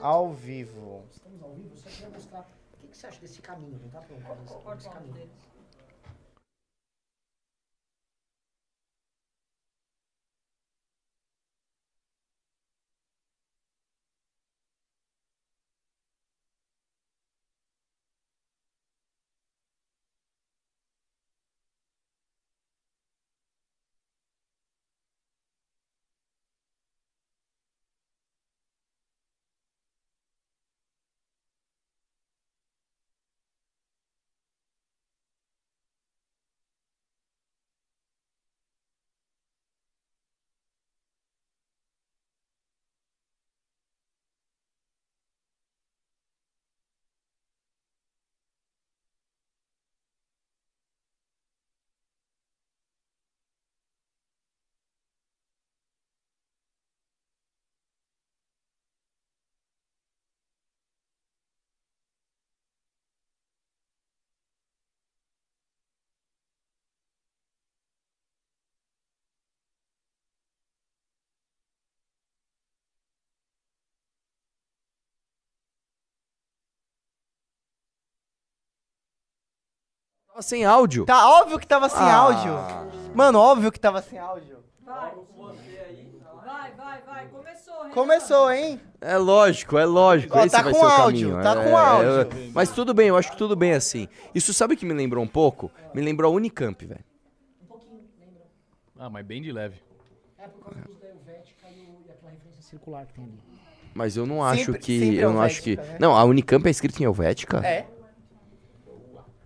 ao vivo. Estamos ao vivo, só queria mostrar. O que, que você acha desse caminho? Não tá pronto ainda, esse caminho. Tava sem áudio. Tá óbvio que tava sem Ah. áudio. Mano, óbvio que tava sem áudio. Vai. Vai, vai, vai. Começou, Renan. Começou, hein? É lógico, é lógico. Ó, esse tá vai com ser o áudio, caminho. tá é, com áudio. eu- mas tudo bem, eu acho que tudo bem assim. Isso sabe o que me lembrou um pouco? Me lembrou a Unicamp, velho. Ah, mas bem de leve. É por causa do uso da Helvética e, aquela referência circular que tem ali. Mas eu não acho Sempre- que. sempre Eu não acho que. Né? Não, a Unicamp é escrita em Helvética? É.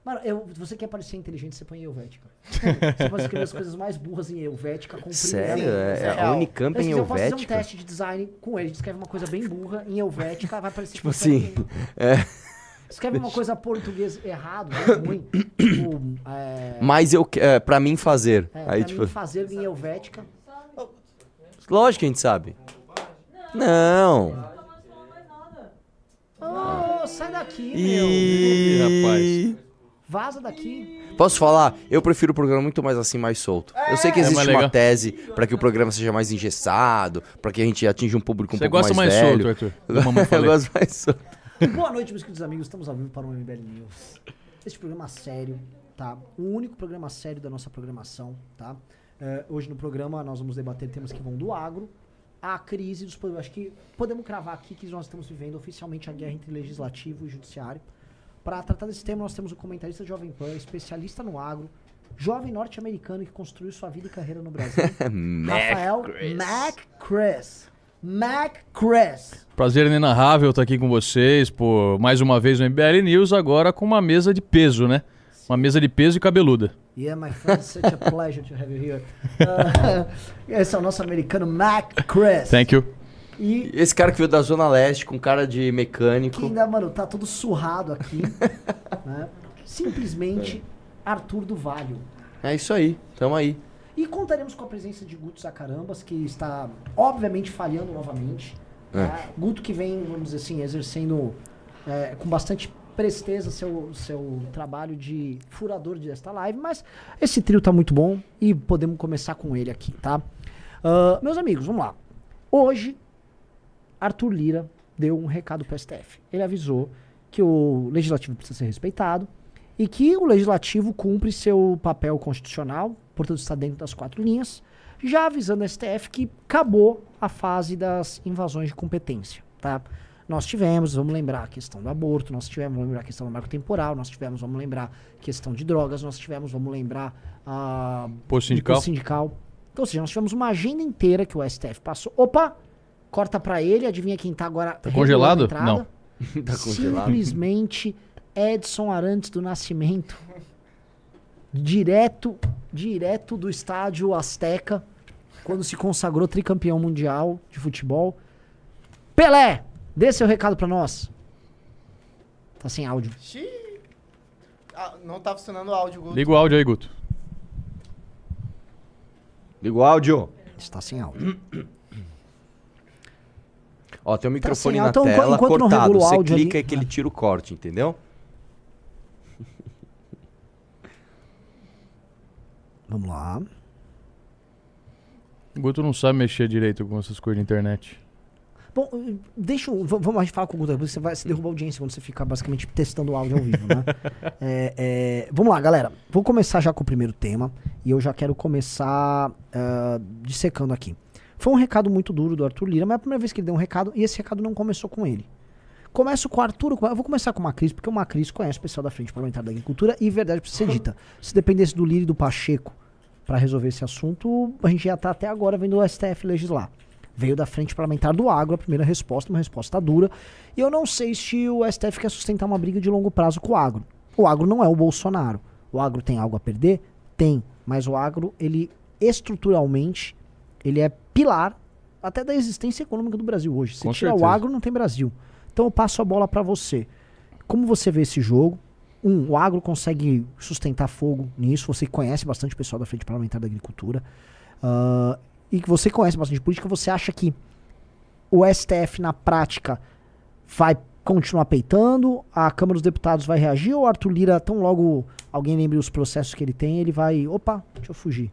Mano, eu, você quer parecer inteligente, você põe em Helvética. você pode escrever as coisas mais burras em Helvética com Sério? É, isso é a. Unicamp em se eu fazer um Helvética? teste de design com ele, escreve uma coisa bem burra em Helvética, vai parecer Tipo assim. É. Escreve uma coisa português errado, ruim. tipo, é, Mas eu. É, pra mim fazer. é, Aí, pra tipo. mim fazer em Helvética. Lógico que a gente sabe. Não. Ô, sai daqui, meu. E. Vaza daqui. Posso falar? Eu prefiro o programa muito mais assim, mais solto. Eu sei que existe mais uma legal. tese pra que o programa seja mais engessado, pra que a gente atinja um público um Você pouco gosta mais, mais, solto, velho. Arthur? Do Mamãe eu Falei. gosto mais solto. Boa noite, meus queridos amigos. Estamos ao vivo para o MBL News. Este programa sério, tá? O único programa sério da nossa programação, tá? É, hoje no programa nós vamos debater temas que vão do agro à crise dos poderes. Acho que podemos cravar aqui que nós estamos vivendo oficialmente a guerra entre legislativo e judiciário. Para tratar desse tema, nós temos o comentarista Jovem Pan, especialista no agro, jovem norte-americano que construiu sua vida e carreira no Brasil. Rafael Mac Chris. Mac Chris. Prazer inenarrável estar aqui com vocês por mais uma vez no MBL News, agora com uma mesa de peso, né? Uma mesa de peso e cabeluda. Yeah, my friend, such a pleasure to have you here. Uh, esse é o nosso americano Mac Chris. Thank you. E Esse cara que veio da Zona Leste com cara de que mecânico. ainda, mano, tá todo surrado aqui. né? Simplesmente Arthur do Valho. É isso aí, tamo aí. E contaremos com a presença de Guto Zacarambas, que está, obviamente, falhando novamente. né? Guto que vem, vamos dizer assim, exercendo é, com bastante presteza seu, seu trabalho de furador desta live, mas esse trio tá muito bom e podemos começar com ele aqui, tá? Ah, meus amigos, vamos lá. Hoje, Arthur Lira deu um recado para o STF. Ele avisou que o legislativo precisa ser respeitado e que o legislativo cumpre seu papel constitucional, portanto está dentro das quatro linhas, já avisando a STF que acabou a fase das invasões de competência, tá? Nós tivemos, vamos lembrar, a questão do aborto, nós tivemos, vamos lembrar a questão do marco temporal, nós tivemos, vamos lembrar, a questão de drogas, nós tivemos, vamos lembrar, a Posto sindical. imposto sindical. Então, ou seja, nós tivemos uma agenda inteira que o STF passou. Opa! Corta pra ele, adivinha quem tá agora Tá congelado? Não. Tá congelado. Simplesmente Edson Arantes do Nascimento. Direto, direto do estádio Azteca, quando se consagrou tricampeão mundial de futebol. Pelé, dê seu recado pra nós. Tá sem áudio. Xiii. Ah, não tá funcionando o áudio, Guto. Liga o áudio aí, Guto. Liga o áudio. Está sem áudio. Ó, tem um microfone sem na áudio. Então, tela enquanto não cortado. regula o Você áudio clica ali- e que ele tira o corte, entendeu? Vamos lá. O Guto não sabe mexer direito com essas coisas de internet. Bom, deixa eu. Vamos a gente falar com o Guto, você vai se derrubar a audiência quando você ficar basicamente testando o áudio ao vivo, né? É, é, vamos lá, galera. Vou começar já com o primeiro tema. E eu já quero começar ah, dissecando aqui. Foi um recado muito duro do Arthur Lira, mas é a primeira vez que ele deu um recado, e esse recado não começou com ele. Começo com o Arthur, eu vou começar com o Macris, porque o Macris conhece o pessoal da Frente Parlamentar da Agricultura e verdade precisa ser dita. Se dependesse do Lira e do Pacheco para resolver esse assunto, a gente já tá até agora vendo o STF legislar. Veio da Frente Parlamentar do Agro a primeira resposta, uma resposta dura. E eu não sei se o STF quer sustentar uma briga de longo prazo com o agro. O agro não é o Bolsonaro. O agro tem algo a perder? Tem. Mas o agro, ele estruturalmente, ele é pilar até da existência econômica do Brasil hoje. Se Com tirar o certeza. agro, não tem Brasil. Então eu passo a bola para você. Como você vê esse jogo? Um, o agro consegue sustentar fogo nisso. Você conhece bastante o pessoal da Frente Parlamentar da Agricultura. Ah, e que você conhece bastante política. Você acha que o STF, na prática, vai continuar peitando? A Câmara dos Deputados vai reagir? Ou o Arthur Lira, tão logo alguém lembre os processos que ele tem, ele vai. Opa, deixa eu fugir.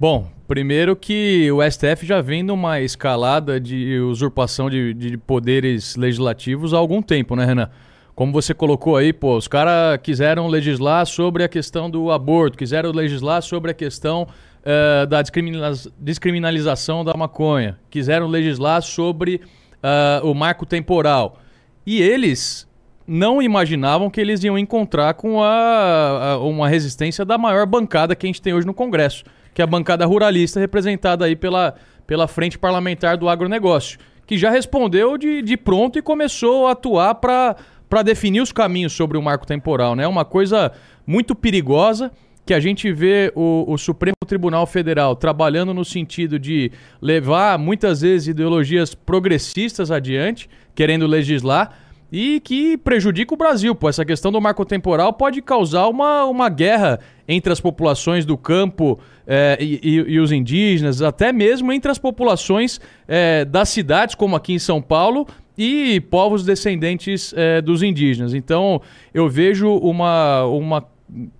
Bom, primeiro que o STF já vem numa escalada de usurpação de, de poderes legislativos há algum tempo, né, Renan? Como você colocou aí, pô, os caras quiseram legislar sobre a questão do aborto, quiseram legislar sobre a questão eh, da descriminaliza- descriminalização da maconha, quiseram legislar sobre ah, o marco temporal. E eles não imaginavam que eles iam encontrar com a, a- uma resistência da maior bancada que a gente tem hoje no Congresso, que é a bancada ruralista representada aí pela, pela Frente Parlamentar do Agronegócio, que já respondeu de, de pronto e começou a atuar para definir os caminhos sobre o marco temporal. né? É uma coisa muito perigosa que a gente vê o, o Supremo Tribunal Federal trabalhando no sentido de levar muitas vezes ideologias progressistas adiante, querendo legislar, e que prejudica o Brasil. Pô, essa questão do marco temporal pode causar uma, uma guerra entre as populações do campo eh, e, e- os indígenas, até mesmo entre as populações eh, das cidades, como aqui em São Paulo, e povos descendentes eh, dos indígenas. Então, eu vejo uma, uma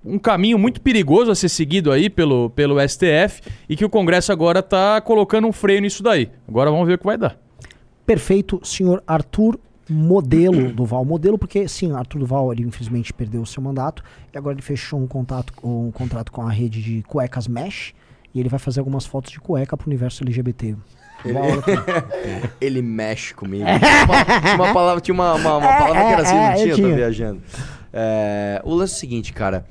um caminho muito perigoso a ser seguido aí pelo, pelo STF e que o Congresso agora está colocando um freio nisso daí. Agora vamos ver o que vai dar. Perfeito, senhor Arthur Modelo Duval. Modelo, porque sim, Arthur Duval ele infelizmente perdeu o seu mandato e agora ele fechou um, contato, um contrato com a rede de cuecas Mesh e ele vai fazer algumas fotos de cueca pro universo LGBT. Aqui. Ele mexe comigo. Tinha uma, tinha uma palavra, tinha uma, uma- uma palavra que era assim, é, não é, tinha? Eu tô viajando. É, o lance é o seguinte, cara.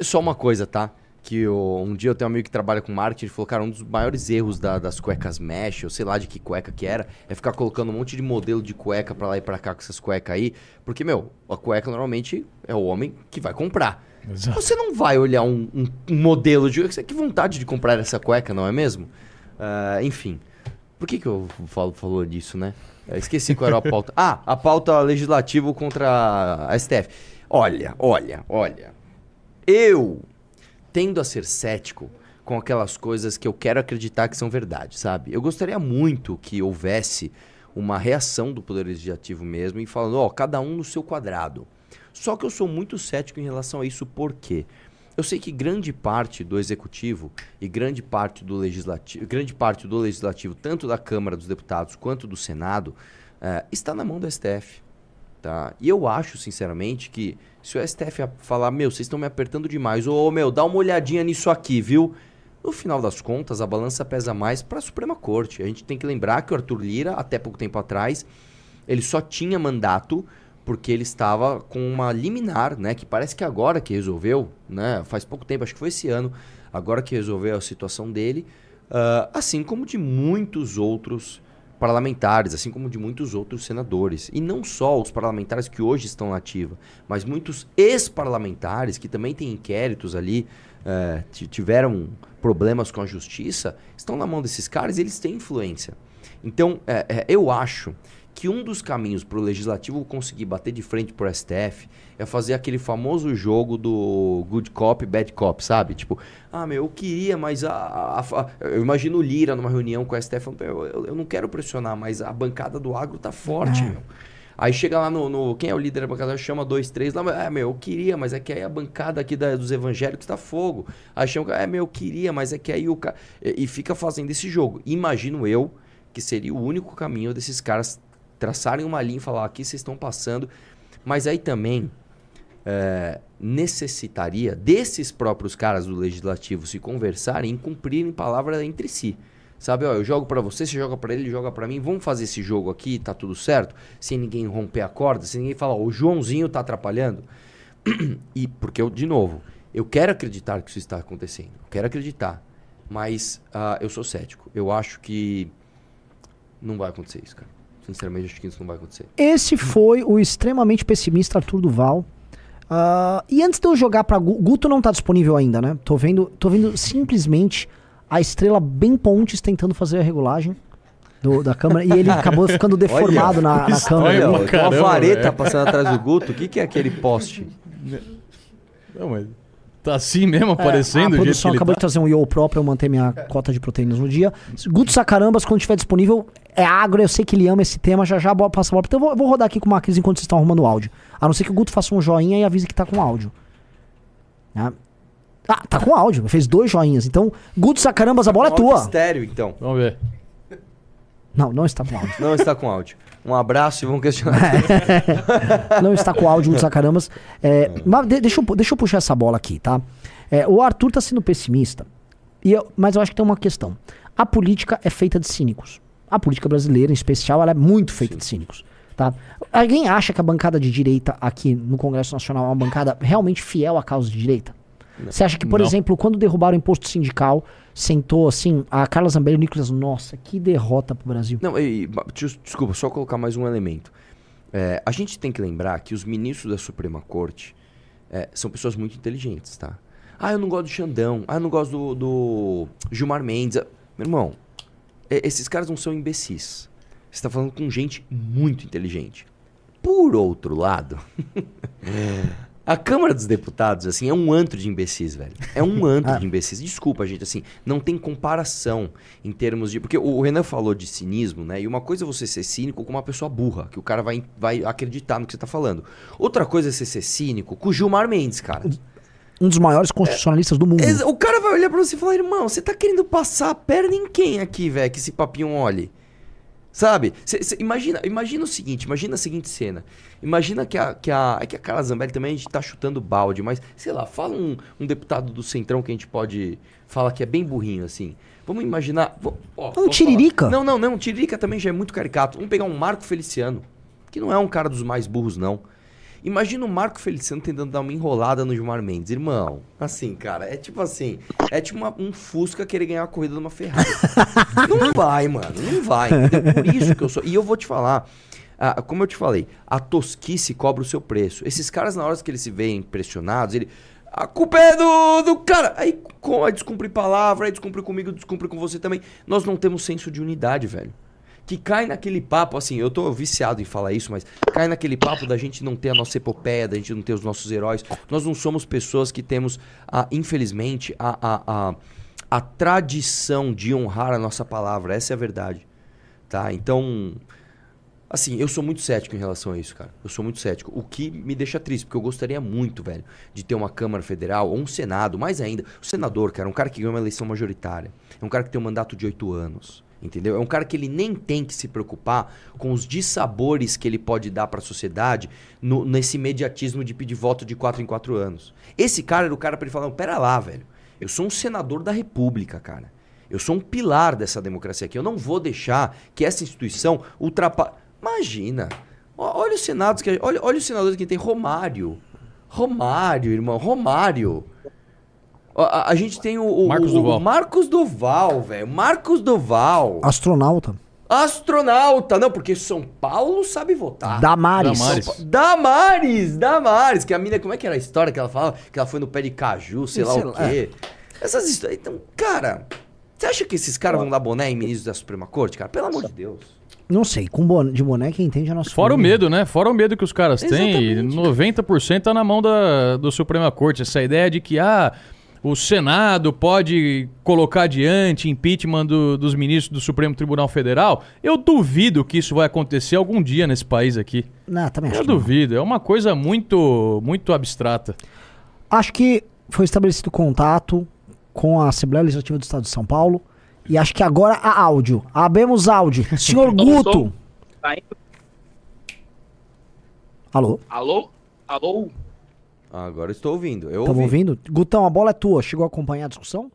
Só uma coisa, tá? Que eu- um dia eu tenho um amigo que trabalha com marketing, ele falou, cara, um dos maiores erros da- das cuecas mesh, ou sei lá de que cueca que era, é ficar colocando um monte de modelo de cueca pra lá e pra cá com essas cuecas aí. Porque, meu, a cueca normalmente é o homem que vai comprar. Você não vai olhar um, um- um modelo de. Que vontade de comprar essa cueca, não é mesmo? Ah, enfim. Por que, que eu falo, falou disso, né? Eu esqueci qual era a pauta. Ah, a pauta legislativa contra a STF. Olha, olha, olha. Eu tendo a ser cético com aquelas coisas que eu quero acreditar que são verdade, sabe? Eu gostaria muito que houvesse uma reação do Poder Legislativo mesmo e falando, ó, cada um no seu quadrado. Só que eu sou muito cético em relação a isso, por quê? Eu sei que grande parte do executivo e grande parte do legislativo, grande parte do legislativo, tanto da Câmara dos Deputados quanto do Senado, eh, está na mão do STF. Tá? E eu acho, sinceramente, que se o STF falar, meu, vocês estão me apertando demais, ou, meu, dá uma olhadinha nisso aqui, viu? No final das contas, a balança pesa mais para a Suprema Corte. A gente tem que lembrar que o Arthur Lira, até pouco tempo atrás, ele só tinha mandato porque ele estava com uma liminar, né? Que parece que agora que resolveu, né? Faz pouco tempo, acho que foi esse ano, agora que resolveu a situação dele, ah, assim como de muitos outros parlamentares, assim como de muitos outros senadores. E não só os parlamentares que hoje estão na ativa, mas muitos ex-parlamentares que também têm inquéritos ali, ti- tiveram problemas com a justiça, estão na mão desses caras e eles têm influência. Então, eh, eh, eu acho que um dos caminhos para o legislativo conseguir bater de frente pro STF é fazer aquele famoso jogo do good cop, bad cop, sabe? Tipo, ah, meu, eu queria, mas a, a- a- eu imagino o Lira numa reunião com o STF falando, eu, eu, eu não quero pressionar, mas a bancada do agro tá forte, meu. Aí chega lá no, no- Quem é o líder da bancada? Chama dois, três lá. É, meu, eu queria, mas é que aí a bancada aqui da- dos evangélicos tá fogo. Aí chama. É, meu, eu queria, mas é que aí o cara. E, e fica fazendo esse jogo. Imagino eu que seria o único caminho desses caras traçarem uma linha e falar: aqui vocês estão passando. Mas aí também é, necessitaria desses próprios caras do legislativo se conversarem e cumprirem palavra entre si. Sabe, ó, eu jogo pra você, você joga pra ele, joga pra mim. Vamos fazer esse jogo aqui, tá tudo certo? Sem ninguém romper a corda, sem ninguém falar, o Joãozinho tá atrapalhando. e porque eu, de novo, eu quero acreditar que isso está acontecendo. Eu quero acreditar. Mas ah, eu sou cético. Eu acho que não vai acontecer isso, cara. Sinceramente, acho que isso não vai acontecer. Esse foi o extremamente pessimista Arthur Duval. Ah, e antes de eu jogar pra Gu- Guto não tá disponível ainda, né? Tô vendo, tô vendo simplesmente a estrela bem Pontes tentando fazer a regulagem do- da câmera e ele acabou ficando deformado na, na câmera. Olha, Olha, tem uma caramba, vareta velho. passando atrás do Guto. O que, que é aquele poste? Não, mas tá assim mesmo É, aparecendo a do jeito que produção ele acabou tá. de trazer um Yo Pro pra eu manter minha cota de proteínas no dia. Guto Sacarambas, quando estiver disponível, é agro, eu sei que ele ama esse tema, já já passa a bola. Então eu vou, eu vou rodar aqui com uma crise enquanto vocês estão arrumando o áudio. A não ser que o Guto faça um joinha e avise que tá com áudio. Né? Ah, tá com áudio, fez dois joinhas. Então, Guto Sacarambas, a bola é tua. Estéreo, então. Vamos ver. Não, não está com áudio. Não está com áudio. Um abraço e vamos questionar. não está com áudio, Guto Sacarambas. É, mas de- deixa, eu, deixa eu puxar essa bola aqui, tá? É, o Arthur tá sendo pessimista, e eu- mas eu acho que tem uma questão. A política é feita de cínicos. A política brasileira, em especial, ela é muito feita de cínicos. Tá? Alguém acha que a bancada de direita aqui no Congresso Nacional é uma bancada realmente fiel à causa de direita? Você acha que, por Não. exemplo, quando derrubaram o imposto sindical, sentou assim, a Carla Zambelli e o Nicolas, nossa, que derrota pro Brasil. Não, e, desculpa, só colocar mais um elemento. É, a gente tem que lembrar que os ministros da Suprema Corte é, são pessoas muito inteligentes, tá? Ah, eu não gosto do Xandão. Ah, eu não gosto do, do Gilmar Mendes. Meu irmão, esses caras não são imbecis. Você está falando com gente muito inteligente. Por outro lado, a Câmara dos Deputados, assim, é um antro de imbecis, velho. É um antro de imbecis. Desculpa, gente, assim, não tem comparação em termos de. Porque o Renan falou de cinismo, né? E uma coisa é você ser cínico com uma pessoa burra, que o cara vai, vai acreditar no que você tá falando. Outra coisa é você ser cínico com o Gilmar Mendes, cara. Um dos maiores constitucionalistas do mundo. O cara vai olhar pra você e falar, irmão, você tá querendo passar a perna em quem aqui, velho, que esse papinho olhe? Sabe? Cê- cê- imagina, imagina o seguinte, imagina a seguinte cena. Imagina que a, que a, é que a Carla Zambelli também a gente tá chutando balde, mas, sei lá, fala um, um deputado do Centrão que a gente pode falar que é bem burrinho, assim. Vamos imaginar... vo- ó, posso Tiririca? falar? Não, não, não, Tiririca também já é muito caricato. Vamos pegar um Marco Feliciano, que não é um cara dos mais burros, não. Imagina o Marco Feliciano tentando dar uma enrolada no Gilmar Mendes. Irmão, assim, cara, é tipo assim, é tipo uma- um Fusca querer ganhar a corrida numa Ferrari. não vai, mano, não vai. entendeu? Por isso que eu sou. E eu vou te falar, ah, como eu te falei, a tosquice cobra o seu preço. Esses caras, na hora que eles se veem pressionados, ele. A culpa é do, do cara. Aí, com, aí descumpre palavra, aí descumpre comigo, descumpre com você também. Nós não temos senso de unidade, velho que cai naquele papo, assim, eu tô viciado em falar isso, mas cai naquele papo da gente não ter a nossa epopeia, da gente não ter os nossos heróis. Nós não somos pessoas que temos, a, infelizmente, a, a, a, a tradição de honrar a nossa palavra. Essa é a verdade. Tá? Então, assim, eu sou muito cético em relação a isso, cara. Eu sou muito cético. O que me deixa triste, porque eu gostaria muito, velho, de ter uma Câmara Federal ou um Senado, mais ainda. O senador, cara, é um cara que ganhou uma eleição majoritária. É um cara que tem um mandato de oito anos. Entendeu? É um cara que ele nem tem que se preocupar com os dissabores que ele pode dar para a sociedade no- nesse imediatismo de pedir voto de quatro em quatro anos. Esse cara era o cara para ele falar: pera lá, velho. Eu sou um senador da República, cara. Eu sou um pilar dessa democracia aqui. Eu não vou deixar que essa instituição ultrapasse. Imagina. Olha os senados que. Olha, olha os senadores que tem. Romário. Romário, irmão. Romário. A, a gente tem o, o- Marcos o- Duval. o Marcos Duval, velho. Marcos Duval. Astronauta. Astronauta. Não, porque São Paulo sabe votar. Damares. Damares. Damares, Damares, que a mina, como é que era a história que ela fala? Que ela foi no pé de caju, sei lá Sei o lá. quê. Essas histórias. Então, cara, você acha que esses caras vão dar boné em ministros da Suprema Corte, cara? Pelo amor de Deus. Não sei, com boné, de boné quem entende é nosso Fora o filho. medo, né? Fora o medo que os caras têm. Exatamente. 90% tá na mão da, do Suprema Corte. Essa ideia de que, ah, o Senado pode colocar adiante impeachment do- dos ministros do Supremo Tribunal Federal. Eu duvido que isso vai acontecer algum dia nesse país aqui. Não, também acho Eu que não. duvido. É uma coisa muito, muito abstrata. Acho que foi estabelecido contato com a Assembleia Legislativa do Estado de São Paulo E acho que agora há áudio. Abemos áudio. Senhor Guto. Tá? Alô? Alô? Alô? Agora eu estou ouvindo. Eu Estamos ouvi. ouvindo? Gutão, a bola é tua. Chegou a acompanhar a discussão?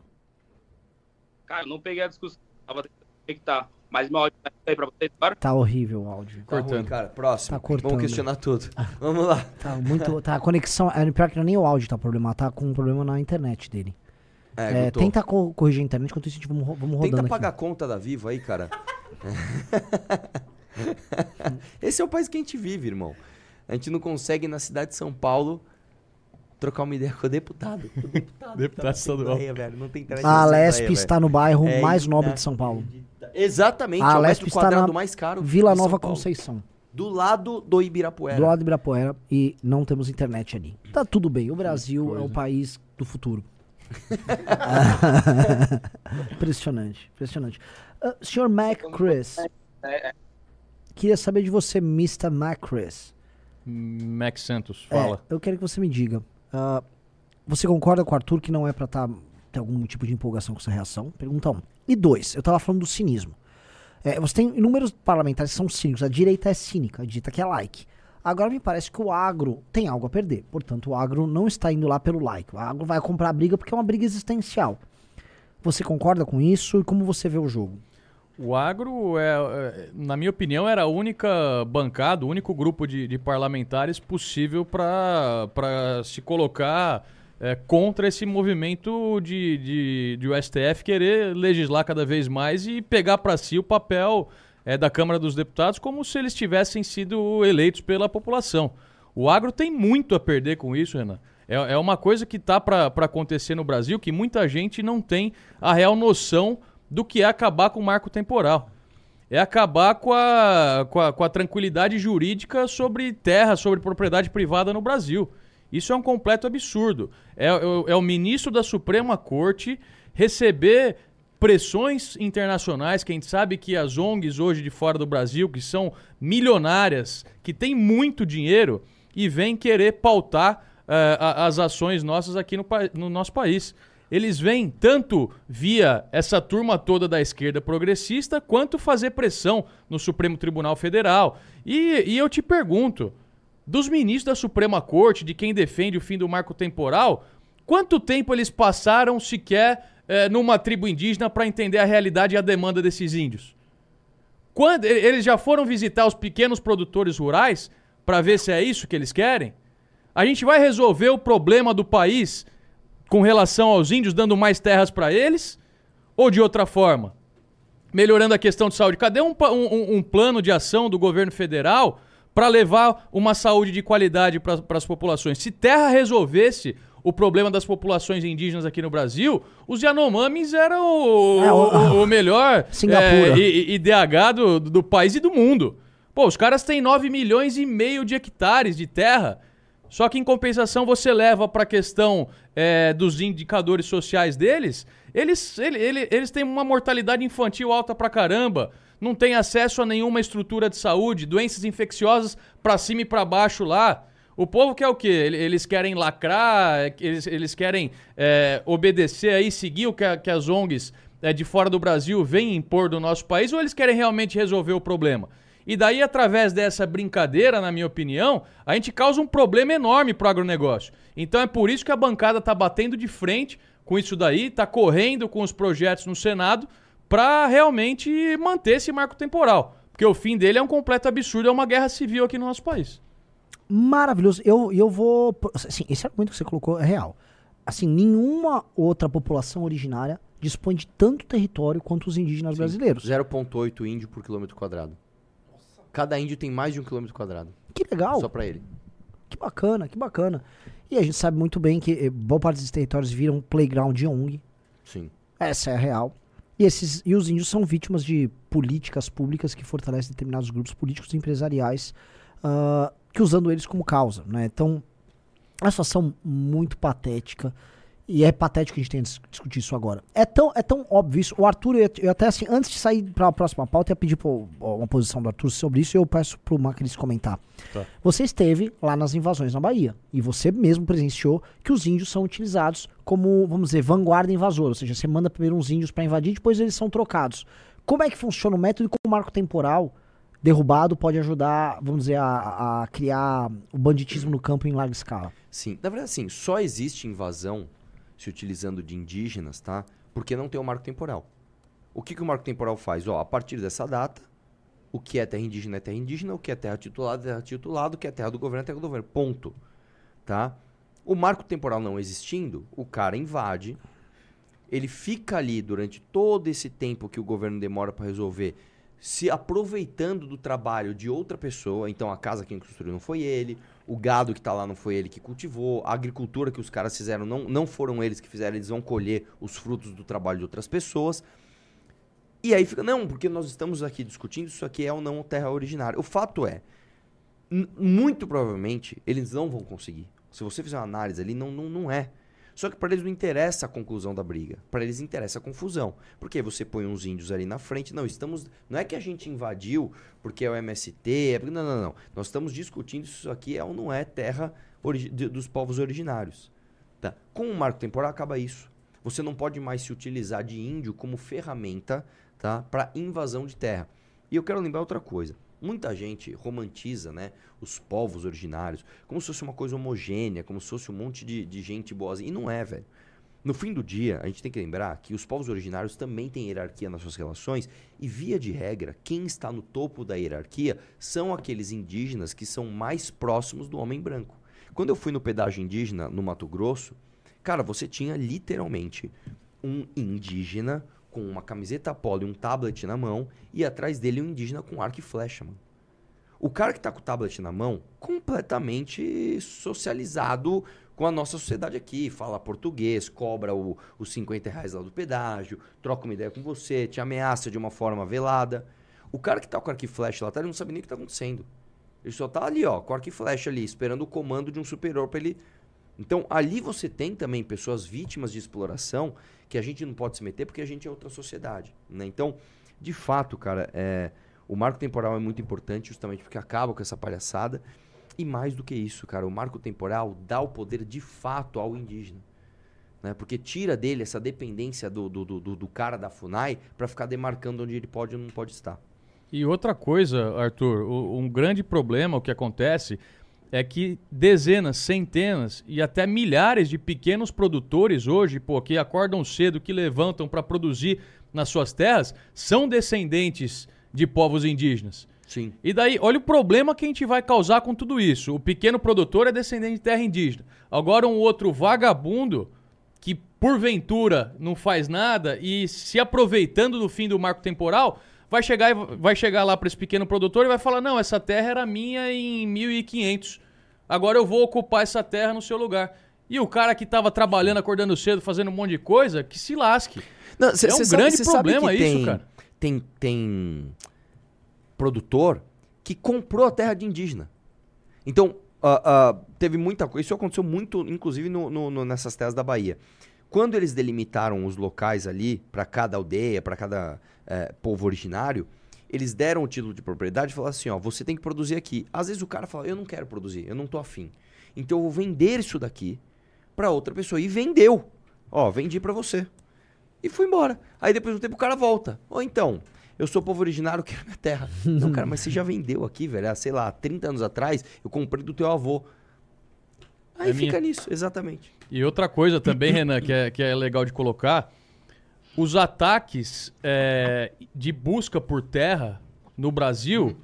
Cara, eu não peguei a discussão. Tava tentando conectar. Mas meu áudio tá aí pra vocês agora? Tá horrível o áudio. Tá ruim, Cortando. cara. Próximo. Tá cortando. Vamos questionar tudo. Vamos lá. Tá muito. Tá, a conexão. É pior que nem o áudio tá problema. Tá com um problema na internet dele. É, É, tenta co- corrigir a internet enquanto isso a gente vamos, vamos rodando Tenta aqui. pagar a conta da Vivo aí, cara. Esse é o país que a gente vive, irmão. A gente não consegue na cidade de São Paulo trocar uma ideia com o deputado. O deputado, Deputado tá na estadual. Assembleia, velho. Não tem internet A Alesp velho. está no bairro É mais nobre de São Paulo. Exatamente, A é o Alesp está quadrado na mais caro Vila Nova. Conceição. Do lado do Ibirapuera. Do lado de Ibirapuera. E não temos internet ali. Tá tudo bem. O Brasil é o país do futuro. impressionante, impressionante. Ah, senhor Mac Chris. É, Queria saber de você, Mr. Mac Chris. Max Santos, É, fala. eu quero que você me diga. Ah, você concorda com o Arthur que não é pra tá, ter algum tipo de empolgação com essa reação? Pergunta um. E dois, eu tava falando do cinismo. É, você tem inúmeros parlamentares que são cínicos. A direita é cínica, a direita que é like. Agora me parece que o agro tem algo a perder. Portanto, o agro não está indo lá pelo like. O agro vai comprar a briga porque é uma briga existencial. Você concorda com isso e como você vê o jogo? O agro, é, é, na minha opinião, era a única bancada, o único grupo de, de parlamentares possível para se colocar é, contra esse movimento de, de, de o STF querer legislar cada vez mais e pegar para si o papel é, da Câmara dos Deputados como se eles tivessem sido eleitos pela população. O agro tem muito a perder com isso, Renan. É, é uma coisa que tá para acontecer no Brasil que muita gente não tem a real noção do que é acabar com o marco temporal. É acabar com a, com a, com a tranquilidade jurídica sobre terra, sobre propriedade privada no Brasil. Isso é um completo absurdo. É, é é o ministro da Suprema Corte receber pressões internacionais, que a gente sabe que as ONGs hoje de fora do Brasil, que são milionárias, que têm muito dinheiro, e vêm querer pautar a- as ações nossas aqui no, no nosso país. Eles vêm tanto via essa turma toda da esquerda progressista, quanto fazer pressão no Supremo Tribunal Federal. E, e eu te pergunto, dos ministros da Suprema Corte, de quem defende o fim do marco temporal, quanto tempo eles passaram sequer eh, numa tribo indígena para entender a realidade e a demanda desses índios? Quando eles já foram visitar os pequenos produtores rurais para ver se é isso que eles querem? A gente vai resolver o problema do país com relação aos índios, dando mais terras para eles? Ou de outra forma? Melhorando a questão de saúde. Cadê um, um- um- plano de ação do governo federal para levar uma saúde de qualidade para as populações? Se terra resolvesse o problema das populações indígenas aqui no Brasil, os Yanomamis eram o, É, o- o- o melhor Singapura. é, IDH do, do país e do mundo. Pô, os caras têm 9 milhões e meio de hectares de terra. Só que em compensação você leva para a questão é, dos indicadores sociais deles, eles, ele- ele- eles têm uma mortalidade infantil alta pra caramba, não têm acesso a nenhuma estrutura de saúde, doenças infecciosas pra cima e pra baixo lá. O povo quer o quê? Ele- Eles querem lacrar, eles, eles querem é, obedecer aí, seguir o que, a- que as ONGs é, de fora do Brasil vêm impor do nosso país, ou eles querem realmente resolver o problema? E daí, através dessa brincadeira, na minha opinião, a gente causa um problema enorme pro agronegócio. Então é por isso que a bancada tá batendo de frente com isso daí, tá correndo com os projetos no Senado para realmente manter esse marco temporal. Porque o fim dele é um completo absurdo, é uma guerra civil aqui no nosso país. Maravilhoso. Eu, eu vou. Assim, esse argumento que você colocou é real. Assim, nenhuma outra população originária dispõe de tanto território quanto os indígenas brasileiros. 0,8 índio por quilômetro quadrado. Cada índio tem mais de um quilômetro quadrado. Que legal. Só pra ele. Que bacana, que bacana. E a gente sabe muito bem que eh, boa parte desses territórios viram playground de ONG. Sim. Essa é a real. E, esses, e os índios são vítimas de políticas públicas que fortalecem determinados grupos políticos e empresariais ah, que usando eles como causa. Né? Então, é uma situação muito patética. E é patético que a gente tenha dis- discutir isso agora. É tão, é tão óbvio isso. O Arthur, eu, eu até assim, antes de sair para a próxima pauta, eu ia pedir ó, uma posição do Arthur sobre isso e eu peço pro Macris comentar. Tá. Você esteve lá nas invasões na Bahia e você mesmo presenciou que os índios são utilizados como, vamos dizer, vanguarda invasora. Ou seja, você manda primeiro uns índios para invadir, depois eles são trocados. Como é que funciona o método e como o marco temporal derrubado pode ajudar, vamos dizer, a, a criar o banditismo no campo em larga escala? Sim, na verdade, assim, só existe invasão se utilizando de indígenas, tá? Porque não tem o marco temporal. O que, que o marco temporal faz? Ó, a partir dessa data, o que é terra indígena é terra indígena, o que é terra titulada é terra titulada, o que é terra do governo é terra do governo. Ponto. Tá? O marco temporal não existindo, o cara invade, ele fica ali durante todo esse tempo que o governo demora para resolver, se aproveitando do trabalho de outra pessoa. Então a casa quem construiu não foi ele, o gado que tá lá não foi ele que cultivou, a agricultura que os caras fizeram não, não foram eles que fizeram, eles vão colher os frutos do trabalho de outras pessoas. E aí fica, não, porque nós estamos aqui discutindo isso aqui é ou não terra originária. O fato é, muito provavelmente eles não vão conseguir. Se você fizer uma análise ali, não, não, não é. Só que para eles não interessa a conclusão da briga. Para eles interessa a confusão. Porque você põe uns índios ali na frente. Não, estamos. Não é que a gente invadiu porque é o MST. É não, não, não. Nós estamos discutindo se isso aqui é ou não é terra dos povos originários. Tá? Com o marco temporal acaba isso. Você não pode mais se utilizar de índio como ferramenta tá? para invasão de terra. E eu quero lembrar outra coisa. Muita gente romantiza né, os povos originários como se fosse uma coisa homogênea, como se fosse um monte de, de gente boazinha. E não é, velho. No fim do dia, a gente tem que lembrar que os povos originários também têm hierarquia nas suas relações e, via de regra, quem está no topo da hierarquia são aqueles indígenas que são mais próximos do homem branco. Quando eu fui no pedágio indígena no Mato Grosso, cara, você tinha literalmente um indígena com uma camiseta polo e um tablet na mão e atrás dele um indígena com arco e flecha, mano. O cara que tá com o tablet na mão, completamente socializado com a nossa sociedade aqui. Fala português, cobra o- os 50 reais lá do pedágio, troca uma ideia com você, te ameaça de uma forma velada. O cara que tá com arco e flecha lá atrás não sabe nem o que tá acontecendo. Ele só tá ali, ó, com arco e flecha ali, esperando o comando de um superior pra ele. Então, ali você tem também pessoas vítimas de exploração que a gente não pode se meter porque a gente é outra sociedade. Né? Então, de fato, cara, é, o marco temporal é muito importante justamente porque acaba com essa palhaçada. E mais do que isso, cara, o marco temporal dá o poder de fato ao indígena. Né? Porque tira dele essa dependência do, do, do, do- cara da FUNAI para ficar demarcando onde ele pode ou não pode estar. E outra coisa, Arthur, o- um grande problema, o que acontece, é que dezenas, centenas e até milhares de pequenos produtores hoje, pô, que acordam cedo, que levantam para produzir nas suas terras, são descendentes de povos indígenas. Sim. E daí, olha o problema que a gente vai causar com tudo isso. O pequeno produtor é descendente de terra indígena. Agora um outro vagabundo que porventura não faz nada e se aproveitando do fim do marco temporal, vai chegar vai chegar lá para esse pequeno produtor e vai falar: "Não, essa terra era minha em 1500. Agora eu vou ocupar essa terra no seu lugar". E o cara que tava trabalhando, acordando cedo, fazendo um monte de coisa, que se lasque. Não, cê- É um cê grande sabe problema isso, tem, cara. Tem, tem produtor que comprou a terra de indígena. Então, ah, ah, teve muita coisa. Isso aconteceu muito, inclusive, no, no- no- nessas terras da Bahia. Quando eles delimitaram os locais ali, para cada aldeia, para cada eh, povo originário, eles deram o título de propriedade e falaram assim: ó, você tem que produzir aqui. Às vezes o cara fala: eu não quero produzir, eu não tô afim. Então eu vou vender isso daqui para outra pessoa. E vendeu. Ó, vendi para você. E foi embora. Aí depois do tempo o cara volta. Ou então, eu sou povo originário, quero minha terra. Não, cara, mas você já vendeu aqui, velho. Há, sei lá, 30 anos atrás, eu comprei do teu avô. Aí É fica minha. nisso, exatamente. E outra coisa também, Renan, que é, que é legal de colocar, os ataques é, de busca por terra no Brasil,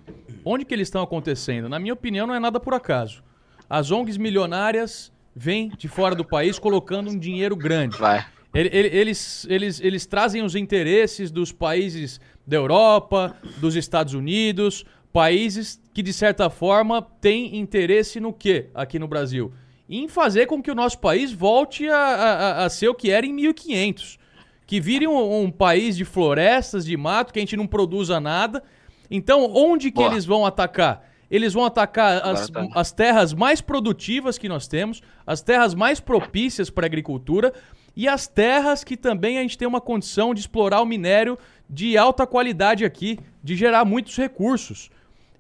onde que eles estão acontecendo? Na minha opinião, não é nada por acaso. As ONGs milionárias vêm de fora do país colocando um dinheiro grande. Vai. Ele- ele- Eles, eles, eles trazem os interesses dos países da Europa, dos Estados Unidos, países que, de certa forma, têm interesse no quê aqui no Brasil? Em fazer com que o nosso país volte a, a- a- ser o que era em 1500. Que vire um, um país de florestas, de mato, que a gente não produza nada. Então, onde que Boa. eles vão atacar? Eles vão atacar as, tá. as terras mais produtivas que nós temos, as terras mais propícias para a agricultura, e as terras que também a gente tem uma condição de explorar o minério de alta qualidade aqui, de gerar muitos recursos.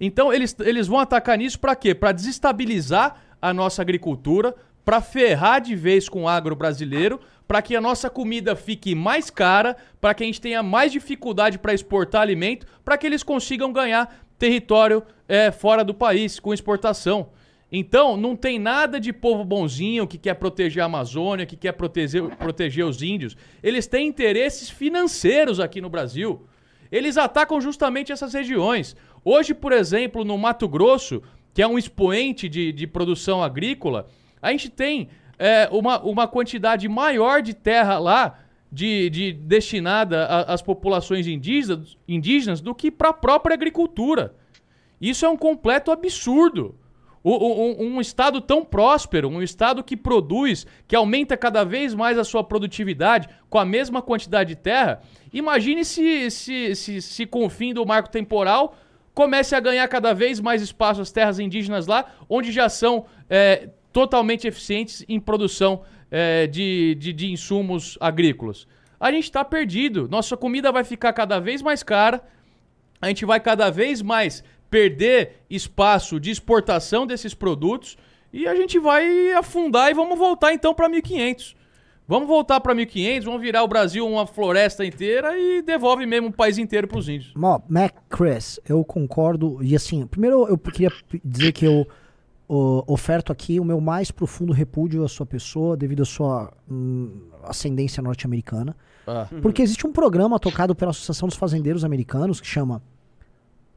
Então eles, eles vão atacar nisso para quê? Para desestabilizar a nossa agricultura, para ferrar de vez com o agro brasileiro, para que a nossa comida fique mais cara, para que a gente tenha mais dificuldade para exportar alimento, para que eles consigam ganhar território é, fora do país com exportação. Então, não tem nada de povo bonzinho que quer proteger a Amazônia, que quer proteger, proteger os índios. Eles têm interesses financeiros aqui no Brasil. Eles atacam justamente essas regiões. Hoje, por exemplo, no Mato Grosso, que é um expoente de, de produção agrícola, a gente tem é, uma, uma quantidade maior de terra lá de, de destinada às populações indígenas, indígenas do que para a própria agricultura. Isso é um completo absurdo. Um, um, estado tão próspero, um estado que produz, que aumenta cada vez mais a sua produtividade com a mesma quantidade de terra. Imagine se, se, se, se o fim do marco temporal comece a ganhar cada vez mais espaço as terras indígenas lá, onde já são é, totalmente eficientes em produção é, de, de, de insumos agrícolas. A gente está perdido. Nossa comida vai ficar cada vez mais cara. A gente vai cada vez mais perder espaço de exportação desses produtos e a gente vai afundar e vamos voltar então para 1500. Vamos voltar para 1500, vamos virar o Brasil uma floresta inteira e devolve mesmo o país inteiro para os índios. Mac Chris, eu concordo. E assim, primeiro eu queria dizer que eu uh, oferto aqui o meu mais profundo repúdio à sua pessoa devido à sua hum, ascendência norte-americana. Ah. Porque existe um programa tocado pela Associação dos Fazendeiros Americanos que chama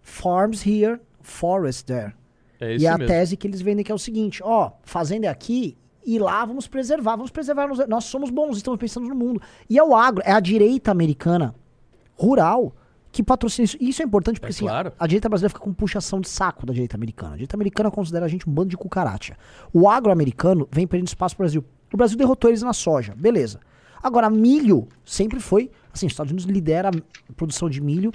Farms Here, Forest There. É e a mesmo. tese que eles vendem que é o seguinte, ó, fazenda é aqui e lá vamos preservar, vamos preservar, nós somos bons, estamos pensando no mundo. E é o agro, é a direita americana rural que patrocina isso. E isso é importante porque é assim, claro. a, a, direita brasileira fica com puxação de saco da direita americana. A direita americana considera a gente um bando de cucaracha. O agro americano vem perdendo espaço pro Brasil. O Brasil derrotou eles na soja, beleza. Agora, milho sempre foi, assim, os Estados Unidos lidera a produção de milho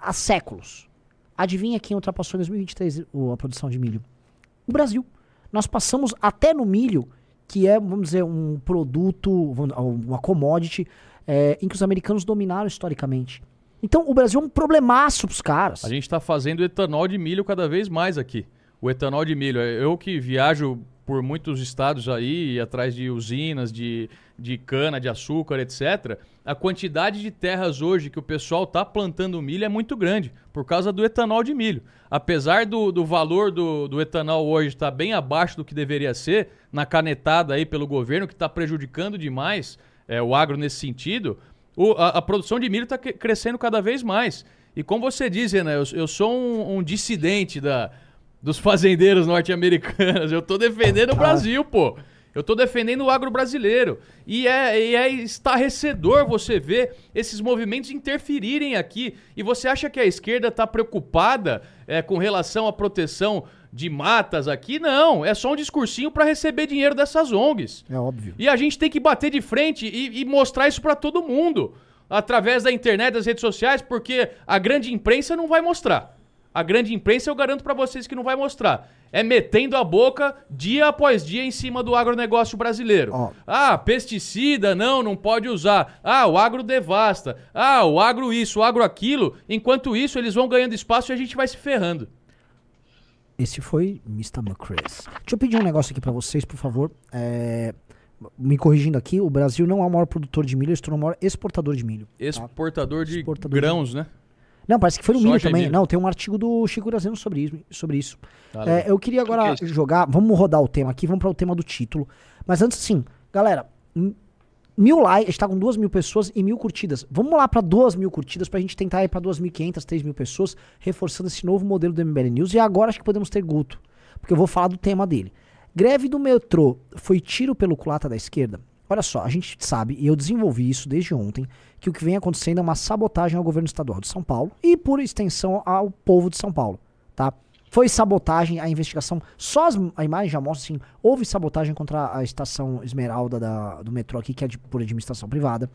há séculos. Adivinha quem ultrapassou em 2023 a produção de milho? O Brasil. Nós passamos até no milho, que é, vamos dizer, um produto, uma commodity, é, em que os americanos dominaram historicamente. Então o Brasil é um problemaço pros caras. A gente está fazendo etanol de milho cada vez mais aqui. O etanol de milho. Eu que viajo por muitos estados aí, atrás de usinas, de, de cana, de açúcar, etc., a quantidade de terras hoje que o pessoal está plantando milho é muito grande, por causa do etanol de milho. Apesar do, do valor do, do etanol hoje estar tá bem abaixo do que deveria ser, na canetada aí pelo governo, que está prejudicando demais é, o agro nesse sentido, o, a, a, produção de milho está crescendo cada vez mais. E como você diz, né, eu, eu sou um, um dissidente da, dos fazendeiros norte-americanos. Eu tô defendendo o ah. Brasil, pô. Eu tô defendendo o agro brasileiro. E é, e é estarrecedor você ver esses movimentos interferirem aqui. E você acha que a esquerda tá preocupada é, com relação à proteção de matas aqui? Não, é só um discursinho para receber dinheiro dessas ONGs. É óbvio. E a gente tem que bater de frente e, e mostrar isso para todo mundo. Através da internet, das redes sociais, porque a grande imprensa não vai mostrar. A grande imprensa eu garanto para vocês que não vai mostrar. É metendo a boca dia após dia em cima do agronegócio brasileiro. Oh. Ah, pesticida, não, não pode usar. Ah, o agro devasta. Ah, o agro isso, o agro aquilo. Enquanto isso, eles vão ganhando espaço e a gente vai se ferrando. Esse foi Mr. McCris. Deixa eu pedir um negócio aqui para vocês, por favor. É... Me corrigindo aqui, o Brasil não é o maior produtor de milho, ele se tornou o maior exportador de milho. Tá? Exportador tá? de exportador grãos, de... né? Não, parece que foi no milho também. Milho. Não, tem um artigo do Chico Grazeno sobre isso. Sobre isso. Tá é, eu queria agora que que é jogar. Vamos rodar o tema aqui, vamos para o tema do título. Mas antes, sim, galera, mil likes, a gente tá com duas mil pessoas e mil curtidas. Vamos lá para duas mil curtidas pra gente tentar ir pra 2.500, 3 mil pessoas, reforçando esse novo modelo do MBL News. E agora acho que podemos ter Guto, porque eu vou falar do tema dele. Greve do metrô foi tiro pelo culata da esquerda? Olha só, a gente sabe, e eu desenvolvi isso desde ontem, que o que vem acontecendo é uma sabotagem ao governo estadual de São Paulo e, por extensão, ao povo de São Paulo, tá? Foi sabotagem, a investigação, só as, a imagem já mostra assim, houve sabotagem contra a estação Esmeralda da, do metrô aqui, que é de, por administração privada.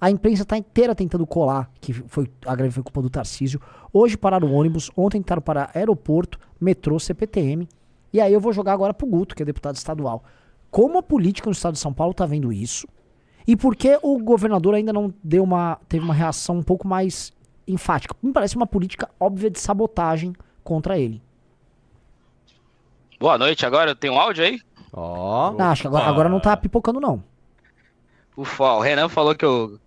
A imprensa está inteira tentando colar que foi, a greve foi culpa do Tarcísio. Hoje pararam ônibus, ontem tentaram parar aeroporto, metrô, CPTM. E aí eu vou jogar agora pro Guto, que é deputado estadual. Como a política no estado de São Paulo está vendo isso E por que o governador ainda não deu uma, teve uma reação um pouco mais enfática? Me parece uma política óbvia de sabotagem contra ele. Boa noite, agora tem um áudio aí? Ó. Não, acho que agora, agora não tá pipocando, não. Ufa, o Renan falou que eu,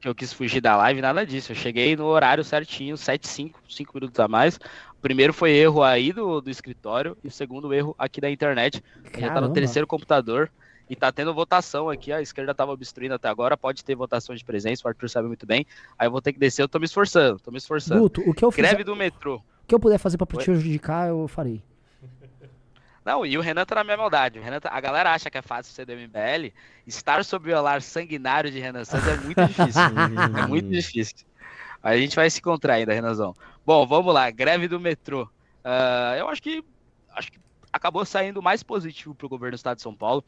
que eu quis fugir da live, nada disso. Eu cheguei no horário certinho, 7 5, 5 minutos a mais. O primeiro foi erro aí do, do escritório e o segundo erro aqui da internet. Já tá no terceiro computador e tá tendo votação aqui. A esquerda tava obstruindo até agora, pode ter votação de presença, o Arthur sabe muito bem. Aí eu vou ter que descer, eu tô me esforçando, tô me esforçando. Guto, o que eu, fizer, Greve do metrô. o que eu puder fazer pra te prejudicar, eu farei. Não, e o Renan tá na minha maldade. O Renan tá- A galera acha que é fácil ser do MBL. Estar sob o alar sanguinário de Renan Santos é muito difícil. é muito difícil. A gente vai se encontrar ainda, Renanzão. Bom, vamos lá. Greve do metrô. Ah, eu acho que acho que acabou saindo mais positivo para o governo do estado de São Paulo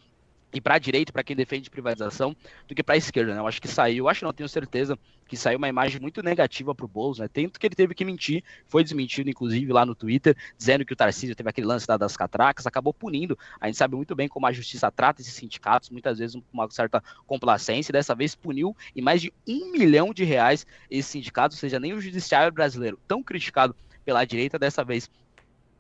e para a direita, para quem defende privatização, do que para a esquerda, né? Eu acho que saiu, acho não tenho certeza que saiu uma imagem muito negativa para o Boulos, né? Tanto que ele teve que mentir, foi desmentido inclusive lá no Twitter, dizendo que o Tarcísio teve aquele lance da- das catracas, acabou punindo. A gente sabe muito bem como a justiça trata esses sindicatos, muitas vezes com uma certa complacência, e dessa vez puniu em mais de um milhão de reais esses sindicatos, ou seja, nem o judiciário brasileiro, tão criticado pela direita, dessa vez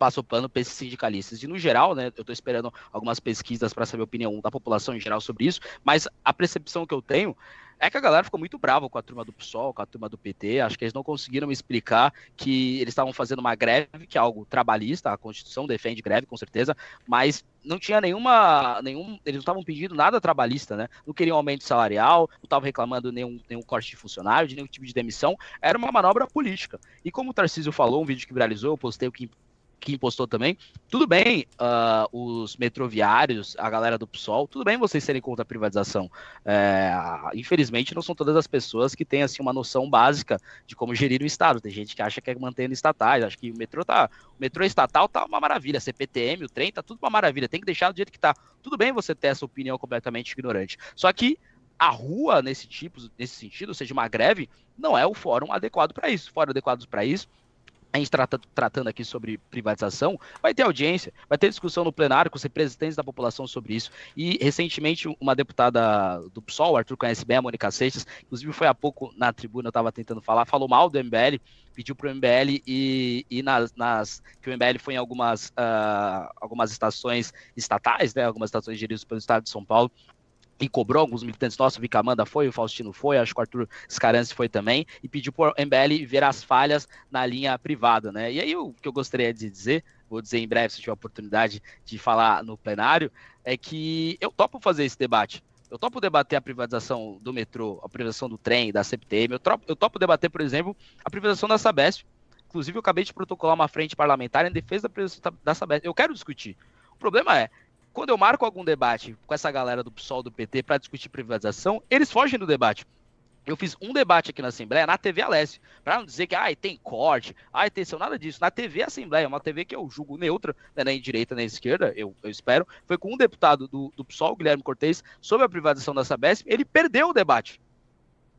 passou pano para esses sindicalistas. E no geral, né, eu estou esperando algumas pesquisas para saber a opinião da população em geral sobre isso, mas a percepção que eu tenho é que a galera ficou muito brava com a turma do PSOL, com a turma do PT. Acho que eles não conseguiram explicar que eles estavam fazendo uma greve, que é algo trabalhista, a Constituição defende greve, com certeza, mas não tinha nenhuma. nenhum Eles não estavam pedindo nada trabalhista, né? Não queriam aumento salarial, não estavam reclamando nenhum, nenhum corte de funcionário, de nenhum tipo de demissão. Era uma manobra política. E como o Tarcísio falou, um vídeo que viralizou, eu postei o que que impostou também. Tudo bem, ah, os metroviários, a galera do PSOL, tudo bem vocês serem contra a privatização. É, infelizmente, não são todas as pessoas que têm assim uma noção básica de como gerir o Estado. Tem gente que acha que é mantendo estatais, acha que o metrô tá. O metrô estatal tá uma maravilha, CPTM, o trem, tá tudo uma maravilha, tem que deixar do jeito que tá. Tudo bem você ter essa opinião completamente ignorante. Só que a rua, nesse tipo, nesse sentido, ou seja, uma greve, não é o fórum adequado para isso. Fórum adequado para isso a gente trata, tratando aqui sobre privatização, vai ter audiência, vai ter discussão no plenário com os representantes da população sobre isso. E recentemente, uma deputada do PSOL, o Arthur conhece bem, a Mônica Seixas, inclusive foi há pouco na tribuna, eu estava tentando falar, falou mal do MBL, pediu para o MBL e, e nas, nas, que o MBL foi em algumas, ah, algumas estações estatais, né, algumas estações geridas pelo Estado de São Paulo, e cobrou alguns militantes nossos, o Vicamanda foi, o Faustino foi, acho que o Arthur Scarance foi também, e pediu para o MBL ver as falhas na linha privada, né? E aí o que eu gostaria de dizer, vou dizer em breve se tiver oportunidade de falar no plenário, é que eu topo fazer esse debate. Eu topo debater a privatização do metrô, a privatização do trem, da CPTM, eu topo, eu topo debater, por exemplo, a privatização da Sabesp. Inclusive, eu acabei de protocolar uma frente parlamentar em defesa da privatização da Sabesp. Eu quero discutir. O problema é, quando eu marco algum debate com essa galera do PSOL, do PT, para discutir privatização, eles fogem do debate. Eu fiz um debate aqui na Assembleia, na TV Alessio, para não dizer que ai, tem corte, tem seu, nada disso. Na TV Assembleia, uma TV que eu julgo neutra, né, nem direita nem esquerda, eu, eu espero, foi com um deputado do, do PSOL, Guilherme Cortez, sobre a privatização da Sabesp, ele perdeu o debate.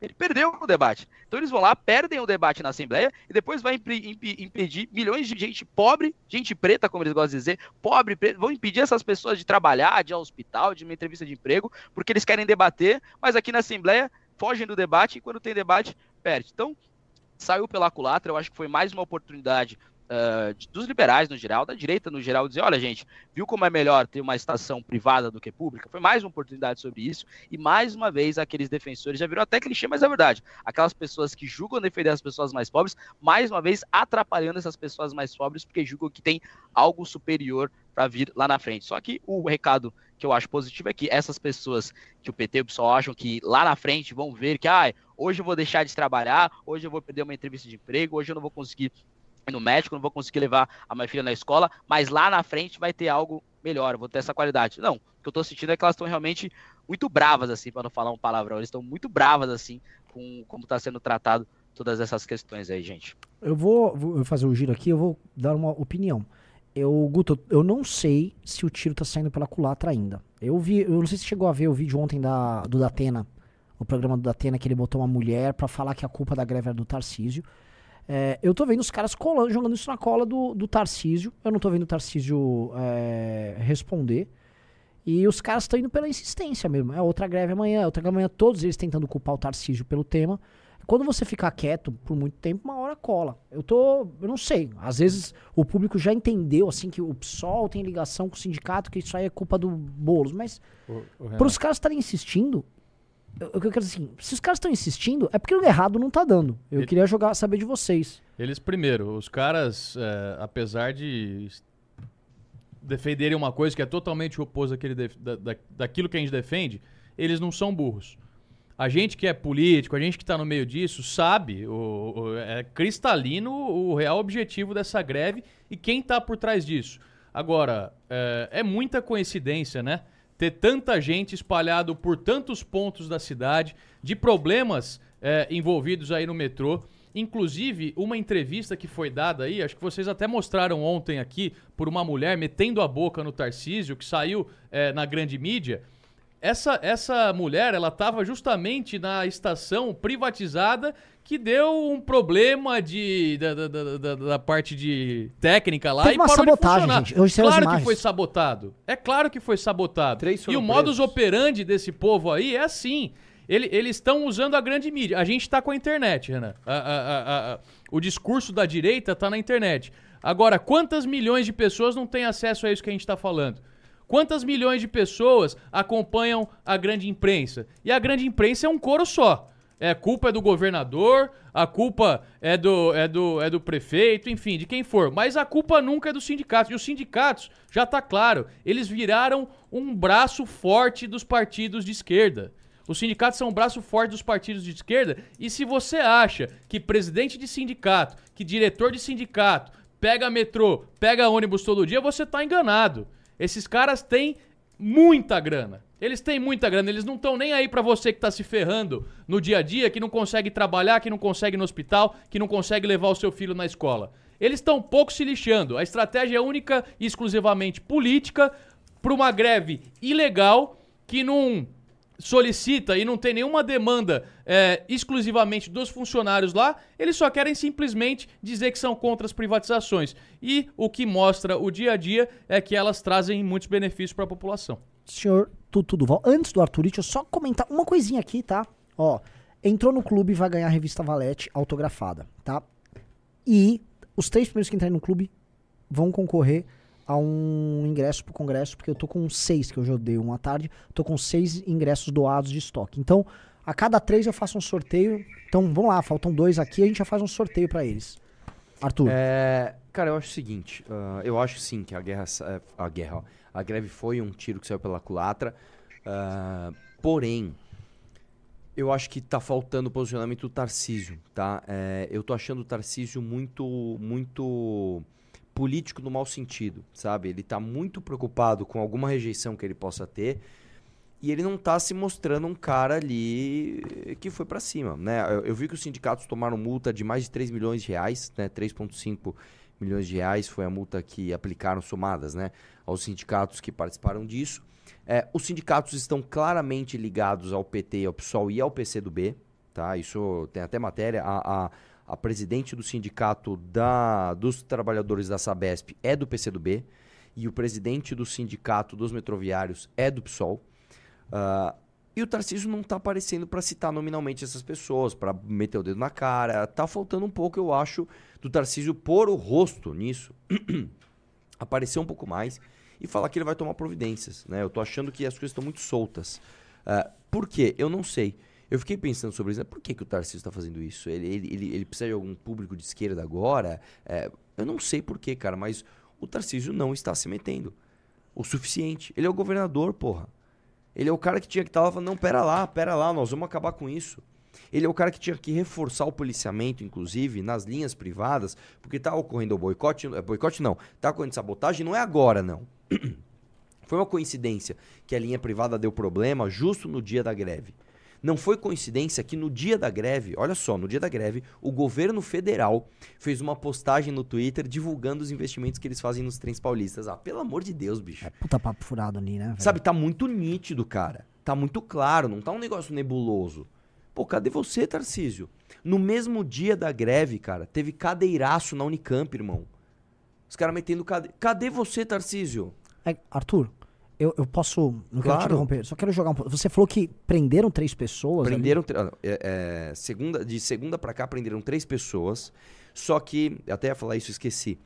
Ele perdeu o debate. Então eles vão lá, perdem o debate na Assembleia e depois vai impe- impe- impedir milhões de gente pobre, gente preta, como eles gostam de dizer, pobre, preto, vão impedir essas pessoas de trabalhar, de ir ao hospital, de uma entrevista de emprego, porque eles querem debater, mas aqui na Assembleia fogem do debate e quando tem debate, perde. Então, saiu pela culatra, eu acho que foi mais uma oportunidade de- dos liberais no geral, da direita no geral, dizer, olha gente, viu como é melhor ter uma estação privada do que pública? Foi mais uma oportunidade sobre isso, e mais uma vez aqueles defensores, já virou até clichê, mas é verdade, aquelas pessoas que julgam defender as pessoas mais pobres, mais uma vez atrapalhando essas pessoas mais pobres, porque julgam que tem algo superior para vir lá na frente. Só que o recado que eu acho positivo é que essas pessoas que o PT e o PSOL acham que lá na frente vão ver que, ah, hoje eu vou deixar de trabalhar, hoje eu vou perder uma entrevista de emprego, hoje eu não vou conseguir ir no médico, não vou conseguir levar a minha filha na escola, mas lá na frente vai ter algo melhor, vou ter essa qualidade. Não, o que eu tô sentindo é que elas estão realmente muito bravas, assim, para não falar um palavrão, eles estão muito bravas, assim, com como está sendo tratado todas essas questões aí, gente. Eu vou, vou fazer o giro aqui, eu vou dar uma opinião. Eu, Guto, eu não sei se o tiro tá saindo pela culatra ainda. Eu vi, eu não sei se chegou a ver o vídeo ontem da, do Datena, o programa do Datena, que ele botou uma mulher pra falar que a culpa da greve era do Tarcísio. É, eu tô vendo os caras colando, jogando isso na cola do, do Tarcísio. Eu não tô vendo o Tarcísio é, responder. E os caras estão indo pela insistência mesmo. É outra greve amanhã, é outra greve amanhã, todos eles tentando culpar o Tarcísio pelo tema. Quando você ficar quieto por muito tempo, uma hora cola. Eu tô. Eu não sei. Às vezes o público já entendeu assim que o PSOL tem ligação com o sindicato, que isso aí é culpa do Boulos. Mas para os caras estarem insistindo, eu, eu quero dizer assim, se os caras estão insistindo, é porque o errado não tá dando. Eu Ele- queria jogar, saber de vocês. Eles, primeiro, os caras, é, apesar de defenderem uma coisa que é totalmente oposta da, da- daquilo que a gente defende, eles não são burros. A gente que é político, a gente que está no meio disso, sabe, o, o- é cristalino o real objetivo dessa greve e quem está por trás disso. Agora, é, é muita coincidência, né? Ter tanta gente espalhado por tantos pontos da cidade, de problemas é, envolvidos aí no metrô. Inclusive, uma entrevista que foi dada aí, acho que vocês até mostraram ontem aqui, por uma mulher metendo a boca no Tarcísio, que saiu é, na grande mídia. Essa, essa mulher, ela estava justamente na estação privatizada que deu um problema de, da, da, da, da- parte de técnica lá Teve e uma parou de sabotagem, funcionar. gente. Hoje claro que foi sabotado. É claro que foi sabotado. Três e o modus presos. operandi desse povo aí é assim. Ele- eles estão usando a grande mídia. A gente tá com a internet, Renan. A- a- a- a- o discurso da direita tá na internet. Agora, quantas milhões de pessoas não têm acesso a isso que a gente tá falando? Quantas milhões de pessoas acompanham a grande imprensa? E a grande imprensa é um coro só. É, culpa é do governador, a culpa é do, é, do, é do prefeito, enfim, de quem for. Mas a culpa nunca é dos sindicatos. E os sindicatos, já tá claro, eles viraram um braço forte dos partidos de esquerda. Os sindicatos são um braço forte dos partidos de esquerda. E se você acha que presidente de sindicato, que diretor de sindicato, pega metrô, pega ônibus todo dia, você tá enganado. Esses caras têm muita grana. Eles têm muita grana, eles não estão nem aí pra você que tá se ferrando no dia a dia, que não consegue trabalhar, que não consegue ir no hospital, que não consegue levar o seu filho na escola. Eles estão pouco se lixando. A estratégia é única e exclusivamente política para uma greve ilegal que não solicita e não tem nenhuma demanda é, exclusivamente dos funcionários lá, eles só querem simplesmente dizer que são contra as privatizações. E o que mostra o dia a dia é que elas trazem muitos benefícios para a população. Senhor Tutu Duval, antes do Arthur, deixa eu só comentar uma coisinha aqui, tá? Ó, entrou no clube vai ganhar a revista Valete autografada, tá? E os três primeiros que entrarem no clube vão concorrer a um ingresso pro congresso, porque eu tô com seis, que eu já dei uma tarde, tô com seis ingressos doados de estoque. Então, a cada três eu faço um sorteio. Então, vamos lá, faltam dois aqui, a gente já faz um sorteio pra eles. Arthur. É, cara, eu acho o seguinte, ah, eu acho sim que a guerra, a guerra, ó, a greve foi um tiro que saiu pela culatra, ah, porém, eu acho que tá faltando o posicionamento do Tarcísio, tá? É, eu tô achando o Tarcísio muito, muito político no mau sentido, sabe? Ele tá muito preocupado com alguma rejeição que ele possa ter e ele não tá se mostrando um cara ali que foi pra cima, né? Eu, eu vi que os sindicatos tomaram multa de mais de 3 milhões de reais, né? 3,5 milhões de reais foi a multa que aplicaram somadas, né? Aos sindicatos que participaram disso. É, os sindicatos estão claramente ligados ao PT, ao PSOL e ao PCdoB, tá? Isso tem até matéria. A, a, a presidente do sindicato da, dos trabalhadores da Sabesp é do PCdoB e o presidente do sindicato dos metroviários é do PSOL. Ah, e o Tarcísio não tá aparecendo para citar nominalmente essas pessoas, para meter o dedo na cara. Tá faltando um pouco, eu acho, do Tarcísio pôr o rosto nisso, aparecer um pouco mais e falar que ele vai tomar providências, né? Eu tô achando que as coisas estão muito soltas. Ah, por quê? Eu não sei. Eu fiquei pensando sobre isso. né? Por que, que o Tarcísio está fazendo isso? Ele, ele, ele, precisa de algum público de esquerda agora? É, eu não sei por quê, cara, mas o Tarcísio não está se metendo o suficiente. Ele é o governador, porra. Ele é o cara que tinha que estar lá falando, não, pera lá, pera lá, nós vamos acabar com isso. Ele é o cara que tinha que reforçar o policiamento, inclusive, nas linhas privadas, porque tá ocorrendo o boicote, é, boicote não, tá ocorrendo sabotagem, não é agora, não. Foi uma coincidência que a linha privada deu problema justo no dia da greve. Não foi coincidência que no dia da greve, olha só, no dia da greve, o governo federal fez uma postagem no Twitter divulgando os investimentos que eles fazem nos trens paulistas. Ah, pelo amor de Deus, bicho. É puta papo furado ali, né? velho? Sabe, tá muito nítido, cara. Tá muito claro, não tá um negócio nebuloso. Pô, cadê você, Tarcísio? No mesmo dia da greve, cara, teve cadeiraço na Unicamp, irmão. Os caras metendo cade... Cadê você, Tarcísio? É, Arthur, Eu, eu posso. Não quero te Claro. interromper, só quero jogar um pouco. Você falou que prenderam três pessoas. Prenderam. é- é, segunda, de segunda pra cá, prenderam três pessoas. Só que, até ia falar isso, esqueci.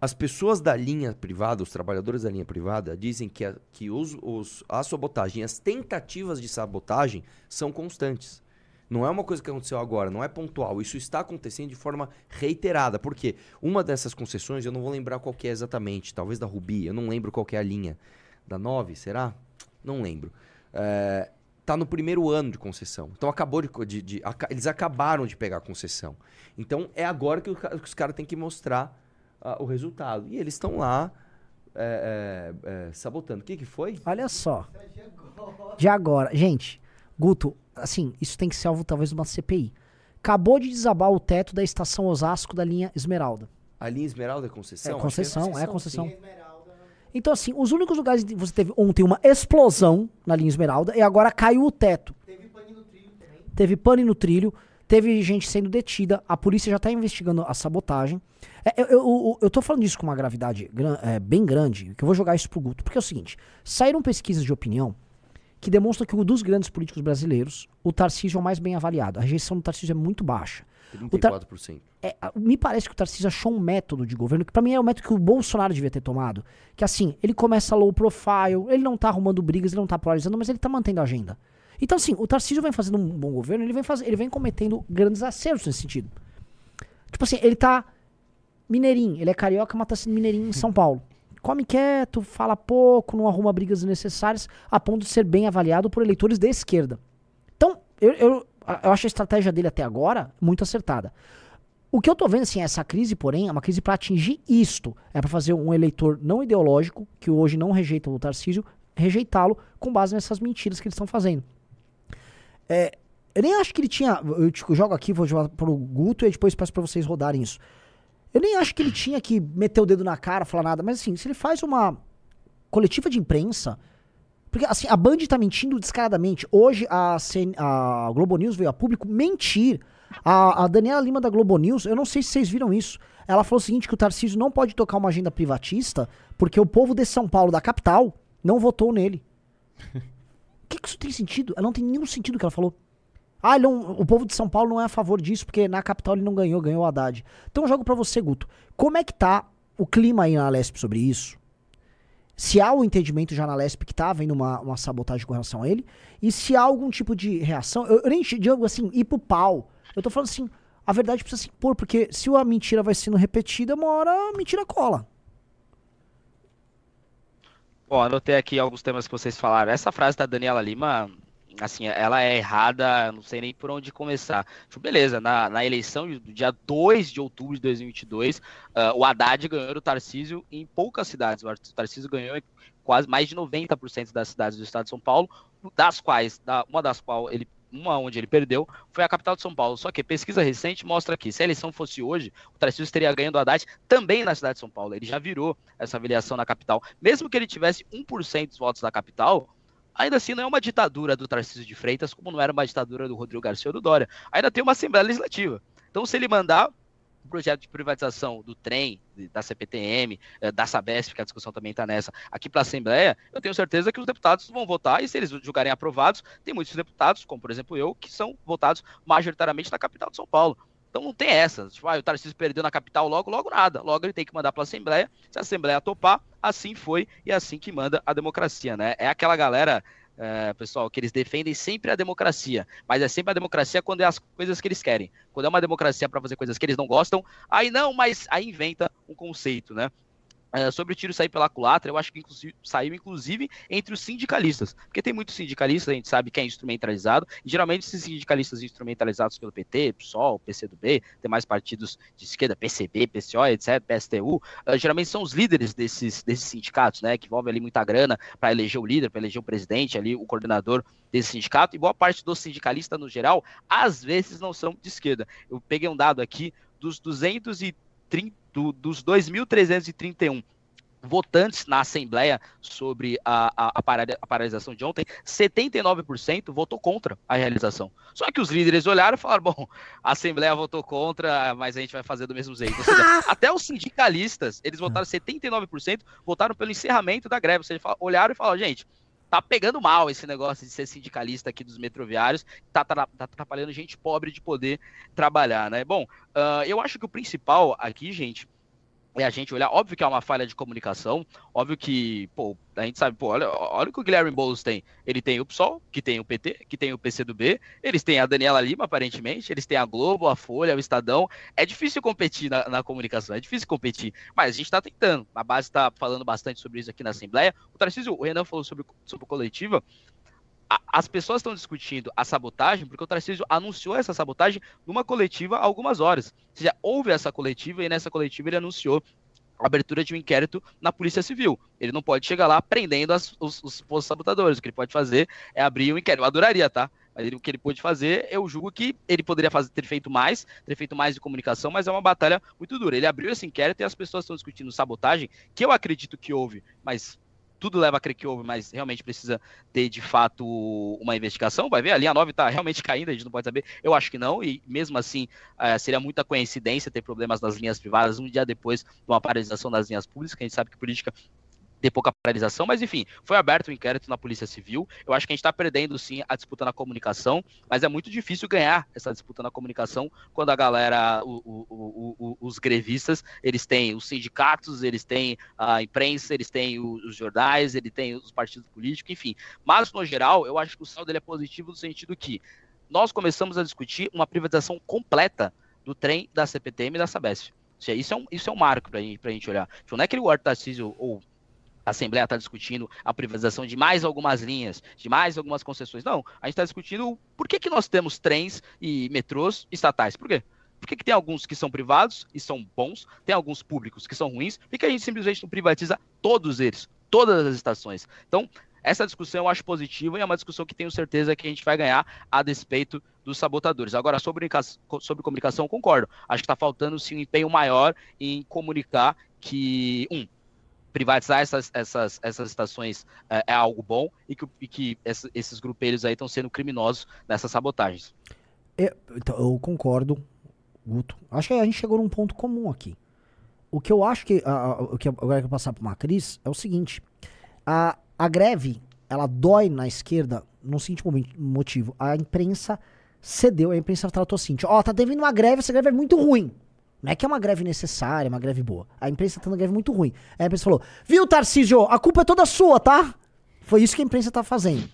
As pessoas da linha privada, os trabalhadores da linha privada, dizem que, a, que os, os, a sabotagem, as tentativas de sabotagem são constantes. Não é uma coisa que aconteceu agora, não é pontual. Isso está acontecendo de forma reiterada. Por quê? Uma dessas concessões, eu não vou lembrar qual é exatamente, talvez da Rubi, eu não lembro qual é a linha. Da 9, será? Não lembro. É, tá no primeiro ano de concessão. Então acabou de, de- de- aca- eles acabaram de pegar a concessão. Então é agora que, o que os caras têm que mostrar ah, o resultado. E eles estão lá é, é, é, sabotando. O que, que foi? Olha só. De agora. Gente, Guto, assim, isso tem que ser alvo talvez de uma CPI. Acabou de desabar o teto da estação Osasco da linha Esmeralda. A linha Esmeralda é concessão? É concessão, Acho que é concessão. Então, assim, os únicos lugares que você teve ontem uma explosão na linha Esmeralda e agora caiu o teto. Teve pane no trilho também. Teve pane no trilho, teve gente sendo detida, a polícia já tá investigando a sabotagem. É, eu, eu, eu, eu tô falando isso com uma gravidade gran- é, bem grande, que eu vou jogar isso pro Guto, porque é o seguinte: saíram pesquisas de opinião que demonstram que o dos grandes políticos brasileiros, o Tarcísio é o mais bem avaliado. A rejeição do Tarcísio é muito baixa. O Tar- 34%. É, me parece que o Tarcísio achou um método de governo que pra mim é o método que o Bolsonaro devia ter tomado. Que assim, ele começa low profile, ele não tá arrumando brigas, ele não tá polarizando, mas ele tá mantendo a agenda. Então assim, o Tarcísio vem fazendo um bom governo, ele vem, faz, ele vem cometendo grandes acertos nesse sentido. Tipo assim, ele tá mineirinho, ele é carioca, mas tá sendo mineirinho em São Paulo. Come quieto, fala pouco, não arruma brigas desnecessárias, a ponto de ser bem avaliado por eleitores de esquerda. Então, eu, eu, eu acho a estratégia dele até agora muito acertada. O que eu tô vendo, assim, essa crise, porém, é uma crise para atingir isto. É para fazer um eleitor não ideológico, que hoje não rejeita o Tarcísio, rejeitá-lo com base nessas mentiras que eles estão fazendo. É, eu nem acho que ele tinha. Eu te jogo aqui, vou jogar pro Guto e depois peço pra vocês rodarem isso. Eu nem acho que ele tinha que meter o dedo na cara, falar nada, mas assim, se ele faz uma coletiva de imprensa. Porque assim, a Band tá mentindo descaradamente. Hoje a, CN a Globo News veio a público mentir. A, a Daniela Lima da Globo News, eu não sei se vocês viram isso. Ela falou o seguinte: que o Tarcísio não pode tocar uma agenda privatista porque o povo de São Paulo, da capital, não votou nele. O que, que isso tem sentido? Ela não tem nenhum sentido que ela falou. Ah, não- o povo de São Paulo não é a favor disso, porque na capital ele não ganhou, ganhou o Haddad. Então eu jogo pra você, Guto. Como é que tá o clima aí na Lesp sobre isso? Se há o entendimento já na Lesp que tá havendo uma, uma sabotagem com relação a ele, e se há algum tipo de reação, eu, eu nem digo assim, ir pro pau. Eu tô falando assim, a verdade precisa se impor, porque se a mentira vai sendo repetida, uma hora a mentira cola. Bom, anotei aqui alguns temas que vocês falaram. Essa frase da Daniela Lima, assim, ela é errada, não sei nem por onde começar. Tipo, beleza, na, na eleição do dia 2 de outubro de 2022, ah, o Haddad ganhou do Tarcísio em poucas cidades. O Tarcísio ganhou em quase mais de 90% das cidades do estado de São Paulo, das quais, da- uma das quais ele uma onde ele perdeu foi a capital de São Paulo. Só que pesquisa recente mostra que se a eleição fosse hoje, o Tarcísio teria ganho do Haddad também na cidade de São Paulo. Ele já virou essa avaliação na capital. Mesmo que ele tivesse 1% dos votos da capital, ainda assim não é uma ditadura do Tarcísio de Freitas, como não era uma ditadura do Rodrigo Garcia ou do Dória. Ainda tem uma Assembleia Legislativa. Então, se ele mandar um projeto de privatização do trem, da CPTM, eh, da Sabesp, que a discussão também está nessa, aqui para a Assembleia, eu tenho certeza que os deputados vão votar, e se eles julgarem aprovados, tem muitos deputados, como por exemplo eu, que são votados majoritariamente na capital de São Paulo. Então não tem essa. Tipo, ah, o Tarcísio perdeu na capital logo, logo nada. Logo ele tem que mandar para a Assembleia. Se a Assembleia topar, assim foi e é assim que manda a democracia, né? É aquela galera, é, pessoal, que eles defendem sempre a democracia, mas é sempre a democracia quando é as coisas que eles querem. Quando é uma democracia para fazer coisas que eles não gostam, aí não, mas aí inventa um conceito, né? É, sobre o tiro sair pela culatra, eu acho que inclusive, saiu inclusive entre os sindicalistas, porque tem muitos sindicalistas, a gente sabe que é instrumentalizado, e geralmente esses sindicalistas instrumentalizados pelo PT, PSOL, PCdoB, tem mais partidos de esquerda, PCB, PCO, etc, PSTU, eh, geralmente são os líderes desses, desses sindicatos, né, que envolvem ali muita grana para eleger o líder, para eleger o presidente, ali o coordenador desse sindicato, e boa parte dos sindicalistas no geral, às vezes não são de esquerda. Eu peguei um dado aqui dos 230 do- dos 2.331 votantes na Assembleia sobre a, a, a, para, a paralisação de ontem, 79% votou contra a realização. Só que os líderes olharam e falaram: bom, a Assembleia votou contra, mas a gente vai fazer do mesmo jeito. Seja, até os sindicalistas, eles votaram 79%, votaram pelo encerramento da greve. Ou seja, olharam e falaram: gente, tá pegando mal esse negócio de ser sindicalista aqui dos metroviários, tá, tá, tá atrapalhando gente pobre de poder trabalhar, né? Bom, uh, eu acho que o principal aqui, gente, é a gente olhar, óbvio que é uma falha de comunicação, óbvio que, pô, a gente sabe, pô, olha, olha o que o Guilherme Boulos tem. Ele tem o PSOL, que tem o PT, que tem o PCdoB, eles têm a Daniela Lima, aparentemente, eles têm a Globo, a Folha, o Estadão. É difícil competir na, na comunicação, é difícil competir, mas a gente tá tentando. A base tá falando bastante sobre isso aqui na Assembleia. O Tarcísio, o Renan falou sobre, sobre o as pessoas estão discutindo a sabotagem porque o Tarcísio anunciou essa sabotagem numa coletiva há algumas horas. Ou seja, houve essa coletiva e nessa coletiva ele anunciou a abertura de um inquérito na Polícia Civil. Ele não pode chegar lá prendendo as, os, os postos sabotadores. O que ele pode fazer é abrir um inquérito. Eu adoraria, tá? Mas ele, o que ele pôde fazer, eu julgo que ele poderia fazer, ter feito mais, ter feito mais de comunicação, mas é uma batalha muito dura. Ele abriu esse inquérito e as pessoas estão discutindo sabotagem, que eu acredito que houve, mas tudo leva a crer que houve, mas realmente precisa ter de fato uma investigação. Vai ver, a linha 9 está realmente caindo, a gente não pode saber. Eu acho que não, e mesmo assim é, seria muita coincidência ter problemas nas linhas privadas um dia depois de uma paralisação das linhas públicas, a gente sabe que política ter pouca paralisação, mas enfim, foi aberto o um inquérito na Polícia Civil. Eu acho que a gente está perdendo sim a disputa na comunicação, mas é muito difícil ganhar essa disputa na comunicação quando a galera, o, o, o, os grevistas, eles têm os sindicatos, eles têm a imprensa, eles têm os jornais, eles têm os partidos políticos, enfim. Mas, no geral, eu acho que o saldo dele é positivo no sentido que nós começamos a discutir uma privatização completa do trem da CPTM e da Sabesp. Isso é um, isso é um marco para a gente olhar. Tipo, não é que o Arthur Tarcísio ou a Assembleia está discutindo a privatização de mais algumas linhas, de mais algumas concessões. Não, a gente está discutindo por que, que nós temos trens e metrôs estatais. Por quê? Por que, que tem alguns que são privados e são bons, tem alguns públicos que são ruins, por que a gente simplesmente não privatiza todos eles, todas as estações? Então, essa discussão eu acho positiva e é uma discussão que tenho certeza que a gente vai ganhar a despeito dos sabotadores. Agora, sobre, sobre comunicação, concordo. Acho que está faltando sim um empenho maior em comunicar que, um, privatizar essas, essas, essas estações é, é algo bom e que, e que esses grupelhos aí estão sendo criminosos nessas sabotagens. Eu, então, eu concordo, Guto. Acho que a gente chegou num ponto comum aqui. O que eu acho que. o que agora que eu passar para uma Cris é o seguinte: a, a greve ela dói na esquerda no seguinte motivo. A imprensa cedeu, a imprensa tratou assim: ó, oh, tá devendo uma greve, essa greve é muito ruim. Não é que é uma greve necessária, uma greve boa. A imprensa tá uma greve muito ruim. Aí a imprensa falou: Viu, Tarcísio? A culpa é toda sua, tá? Foi isso que a imprensa tá fazendo.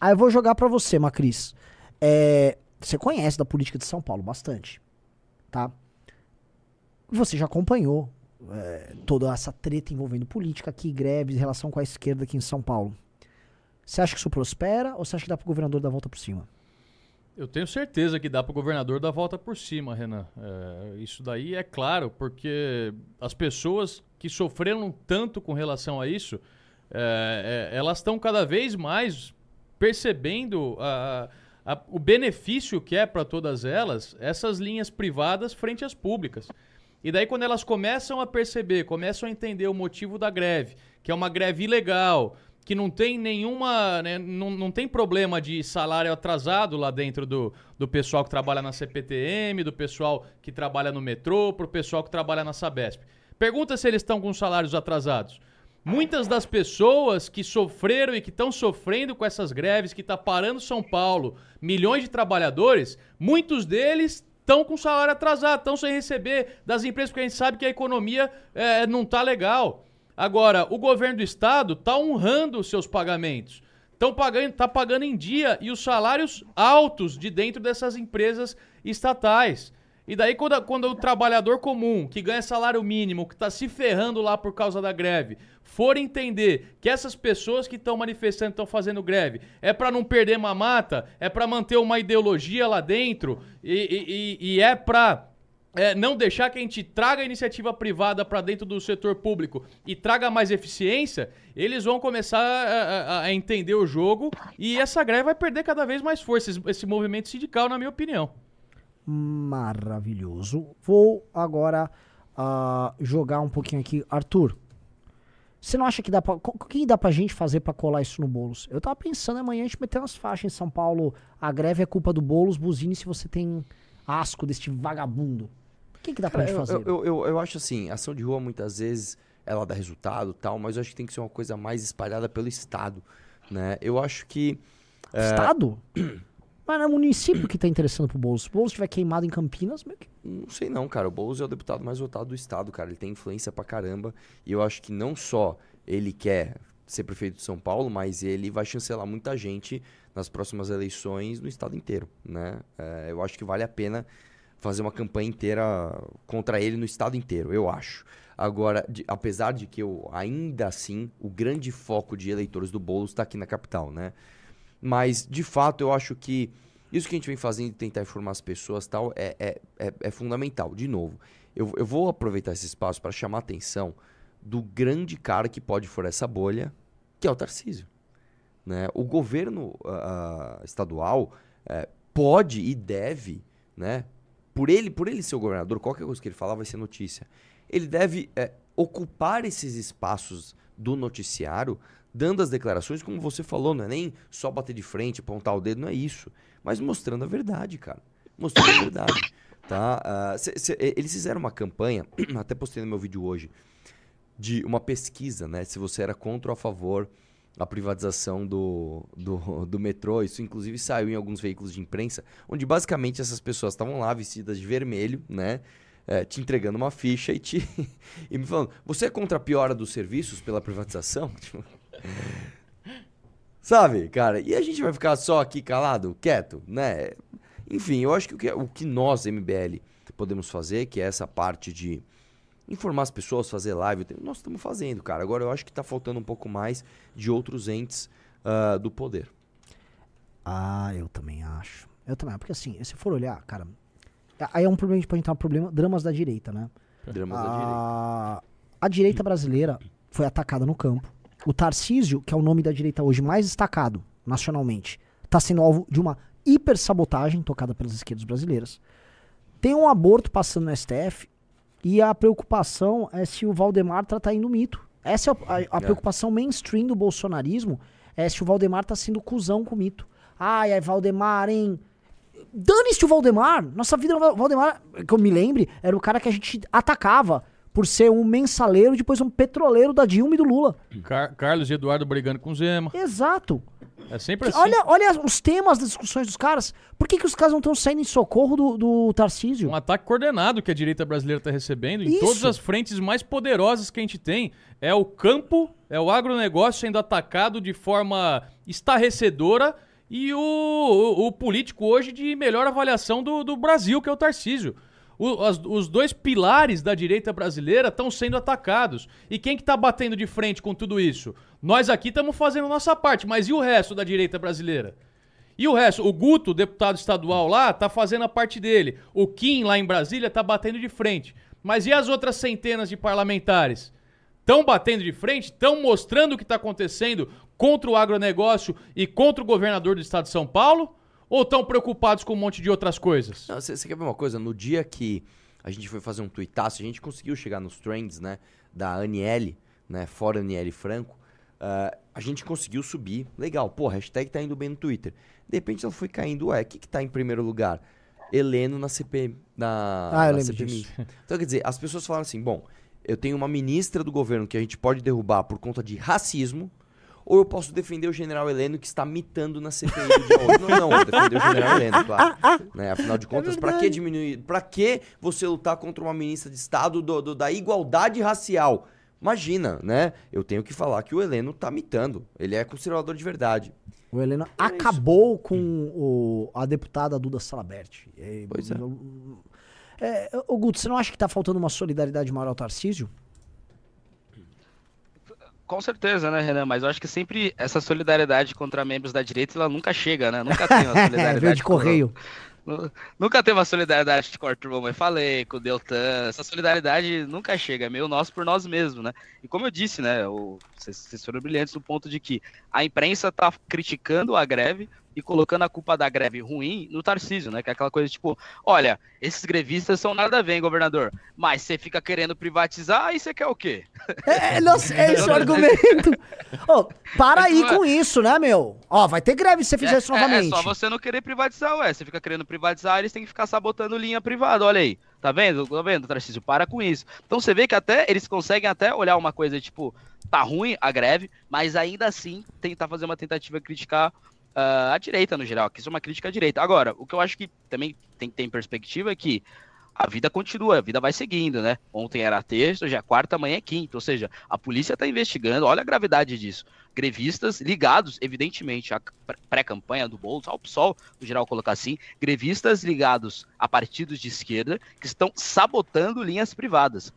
Aí eu vou jogar para você, Macris. É, você conhece da política de São Paulo bastante, tá? Você já acompanhou é, toda essa treta envolvendo política aqui, greves, relação com a esquerda aqui em São Paulo. Você acha que isso prospera ou você acha que dá pro governador dar a volta por cima? Eu tenho certeza que dá para o governador dar volta por cima, Renan. É, isso daí é claro, porque as pessoas que sofreram tanto com relação a isso, é, é, elas estão cada vez mais percebendo a, a, o benefício que é para todas elas essas linhas privadas frente às públicas. E daí, quando elas começam a perceber, começam a entender o motivo da greve, que é uma greve ilegal, que não tem nenhuma. Né, não, não tem problema de salário atrasado lá dentro do, do pessoal que trabalha na CPTM, do pessoal que trabalha no metrô, pro pessoal que trabalha na Sabesp. Pergunta se eles estão com salários atrasados. Muitas das pessoas que sofreram e que estão sofrendo com essas greves, que está parando São Paulo, milhões de trabalhadores, muitos deles estão com salário atrasado, estão sem receber das empresas, porque a gente sabe que a economia é, não está legal. Agora, o governo do estado está honrando os seus pagamentos. Estão pagando, tá pagando em dia e os salários altos de dentro dessas empresas estatais. E daí, quando, quando o trabalhador comum, que ganha salário mínimo, que está se ferrando lá por causa da greve, for entender que essas pessoas que estão manifestando, estão fazendo greve, é para não perder mamata, é para manter uma ideologia lá dentro e, e, e é para é, não deixar que a gente traga a iniciativa privada para dentro do setor público e traga mais eficiência, eles vão começar a, a, a, entender o jogo e essa greve vai perder cada vez mais força, esse, movimento sindical, na minha opinião. Maravilhoso. Vou agora uh, jogar um pouquinho aqui. Arthur, Você não acha que dá co- O que dá pra gente fazer pra colar isso no Boulos? Eu tava pensando amanhã a gente meter umas faixas em São Paulo. A greve é culpa do Boulos, buzine se você tem asco deste vagabundo. O que, que dá pra Cara, gente eu, fazer? eu, eu, eu acho assim, ação de rua muitas vezes ela dá resultado e tal, mas eu acho que tem que ser uma coisa mais espalhada pelo Estado, né? Eu acho que... é, Estado? Mas é o município que tá interessando pro Boulos. Se o Boulos estiver queimado em Campinas, meio que- Não sei não, cara. O Boulos é o deputado mais votado do estado, cara. Ele tem influência pra caramba. E eu acho que não só ele quer ser prefeito de São Paulo, mas ele vai chancelar muita gente nas próximas eleições no estado inteiro, né? É, eu acho que vale a pena fazer uma campanha inteira contra ele no estado inteiro, eu acho. Agora, de- apesar de que eu, ainda assim, o grande foco de eleitores do Boulos está aqui na capital, né? Mas, de fato, eu acho que isso que a gente vem fazendo tentar informar as pessoas tal é, é, é, é fundamental. De novo, eu, eu vou aproveitar esse espaço para chamar a atenção do grande cara que pode furar essa bolha, que é o Tarcísio. Né? O governo ah, estadual eh, pode e deve, né? Por, ele, por ele ser o governador, qualquer coisa que ele falar vai ser notícia. Ele deve eh, ocupar esses espaços do noticiário, dando as declarações, como você falou, não é nem só bater de frente, apontar o dedo, não é isso. Mas mostrando a verdade, cara. Mostrando a verdade. Tá? Ah, cê- cê- eles fizeram uma campanha, até postei no meu vídeo hoje, de uma pesquisa, né? Se você era contra ou a favor a privatização do, do, do metrô. Isso, inclusive, saiu em alguns veículos de imprensa, onde basicamente essas pessoas estavam lá vestidas de vermelho, né? É, te entregando uma ficha e te e me falando: você é contra a piora dos serviços pela privatização? Tipo, Sabe, cara? E a gente vai ficar só aqui calado, quieto, né? Enfim, eu acho que o que, o que nós, MBL, podemos fazer, que é essa parte de informar as pessoas, fazer live, nós estamos fazendo, cara. Agora eu acho que tá faltando um pouco mais de outros entes ah, do poder. Ah, eu também acho. Eu também, porque assim, se for olhar, cara, aí é um problema, a gente pode entrar no problema, dramas da direita, né? Dramas da direita. a, a direita brasileira foi atacada no campo. O Tarcísio, que é o nome da direita hoje mais destacado nacionalmente, está sendo alvo de uma hipersabotagem tocada pelas esquerdas brasileiras. Tem um aborto passando no STF e a preocupação é se o Valdemar tá traindo o mito. Essa é a, a- É. preocupação mainstream do bolsonarismo, é se o Valdemar tá sendo cuzão com o mito. Ai, ai, Valdemar, hein? Dane-se o Valdemar. Nossa vida Val- Valdemar, que eu me lembre, era o cara que a gente atacava por ser um mensaleiro, depois um petroleiro da Dilma e do Lula. Car- Carlos e Eduardo brigando com Zema. Exato. É sempre assim. Olha, olha os temas das discussões dos caras. Por que, que os caras não estão saindo em socorro do, do Tarcísio? Um ataque coordenado que a direita brasileira está recebendo em Isso. todas as frentes mais poderosas que a gente tem. É o campo, é o agronegócio sendo atacado de forma estarrecedora e o, o, o político hoje de melhor avaliação do, do Brasil, que é o Tarcísio. O- as- os dois pilares da direita brasileira estão sendo atacados. E quem que tá batendo de frente com tudo isso? Nós aqui estamos fazendo nossa parte, mas e o resto da direita brasileira? E o resto? O Guto, deputado estadual lá, tá fazendo a parte dele. O Kim, lá em Brasília, tá batendo de frente. Mas e as outras centenas de parlamentares? Estão batendo de frente? Estão mostrando o que está acontecendo contra o agronegócio e contra o governador do estado de São Paulo? Ou estão preocupados com um monte de outras coisas? Você quer ver uma coisa? No dia que a gente foi fazer um tuitaço, a gente conseguiu chegar nos trends, né? Da Aniele, né? Fora Aniele Franco. ah, a gente conseguiu subir. Legal. Pô, a hashtag tá indo bem no Twitter. De repente ela foi caindo. Ué, o que que tá em primeiro lugar? Heleno na CP, na, Ah, eu na CPMI. disso. Então, quer dizer, as pessoas falaram assim, bom, eu tenho uma ministra do governo que a gente pode derrubar por conta de racismo, ou eu posso defender o general Heleno que está mitando na CPI do dia 8. Não, não, vou defender o general Heleno, claro. Né? Afinal de contas, pra que diminuir, pra que você lutar contra uma ministra de Estado do- do- da igualdade racial? Imagina, né? Eu tenho que falar que o Heleno tá mitando. Ele é conservador de verdade. O Helena acabou com o, a deputada Duda Salabert. É, Pois é. É, ô Guto, você não acha que tá faltando uma solidariedade maior ao Tarcísio? Com certeza, né, Renan? Mas eu acho que sempre essa solidariedade contra membros da direita, ela nunca chega, né? Nunca tem uma solidariedade. Veio de correio. Nu- Nunca teve uma solidariedade com o Arthur Mamãe Falei, com o Deltan. Essa solidariedade nunca chega, é meio nosso por nós mesmos, né? E como eu disse, né? o- vocês foram brilhantes no ponto de que a imprensa tá criticando a greve e colocando a culpa da greve ruim no Tarcísio, né? Que é aquela coisa tipo, olha, esses grevistas são nada a ver, hein, governador, mas você fica querendo privatizar e você quer o quê? É, é, nossa, é esse o argumento. Ô, para aí com isso, né, meu? Ó, vai ter greve se você fizer é, isso novamente. É, é só você não querer privatizar, ué. Você fica querendo privatizar, eles têm que ficar sabotando linha privada, olha aí. Tá vendo? Tá vendo, Tarcísio? Para com isso. Então você vê que até eles conseguem até olhar uma coisa tipo, tá ruim a greve, mas ainda assim tentar fazer uma tentativa de criticar uh, a direita no geral, que isso é uma crítica à direita. Agora, o que eu acho que também tem que ter em perspectiva é que a vida continua, a vida vai seguindo, né? Ontem era terça, hoje é quarta, amanhã é quinta. Ou seja, a polícia está investigando, olha a gravidade disso. Grevistas ligados, evidentemente, à pré-campanha do Bolsonaro, ao PSOL, no geral colocar assim, grevistas ligados a partidos de esquerda que estão sabotando linhas privadas.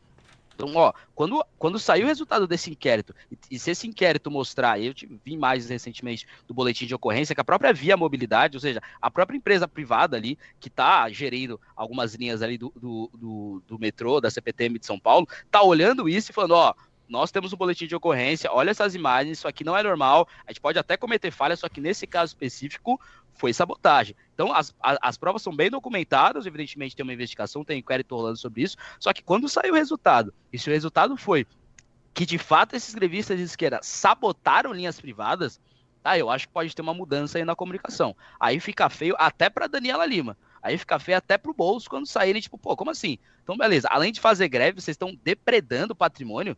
Então, ó, quando, quando saiu o resultado desse inquérito, e, e se esse inquérito mostrar, eu vi mais recentemente do boletim de ocorrência, que a própria Via Mobilidade, ou seja, a própria empresa privada ali, que está gerindo algumas linhas ali do, do, do, do metrô, da CPTM de São Paulo, tá olhando isso e falando, ó, nós temos um boletim de ocorrência, olha essas imagens, isso aqui não é normal, a gente pode até cometer falha, só que nesse caso específico foi sabotagem. Então, as, as, as, provas são bem documentadas, evidentemente tem uma investigação, tem inquérito rolando sobre isso, só que quando saiu o resultado, e se o resultado foi que de fato esses grevistas de esquerda sabotaram linhas privadas, tá, eu acho que pode ter uma mudança aí na comunicação. Aí fica feio até para Daniela Lima. Aí fica feio até pro bolso quando saírem, tipo, pô, como assim? Então, beleza, além de fazer greve, vocês estão depredando o patrimônio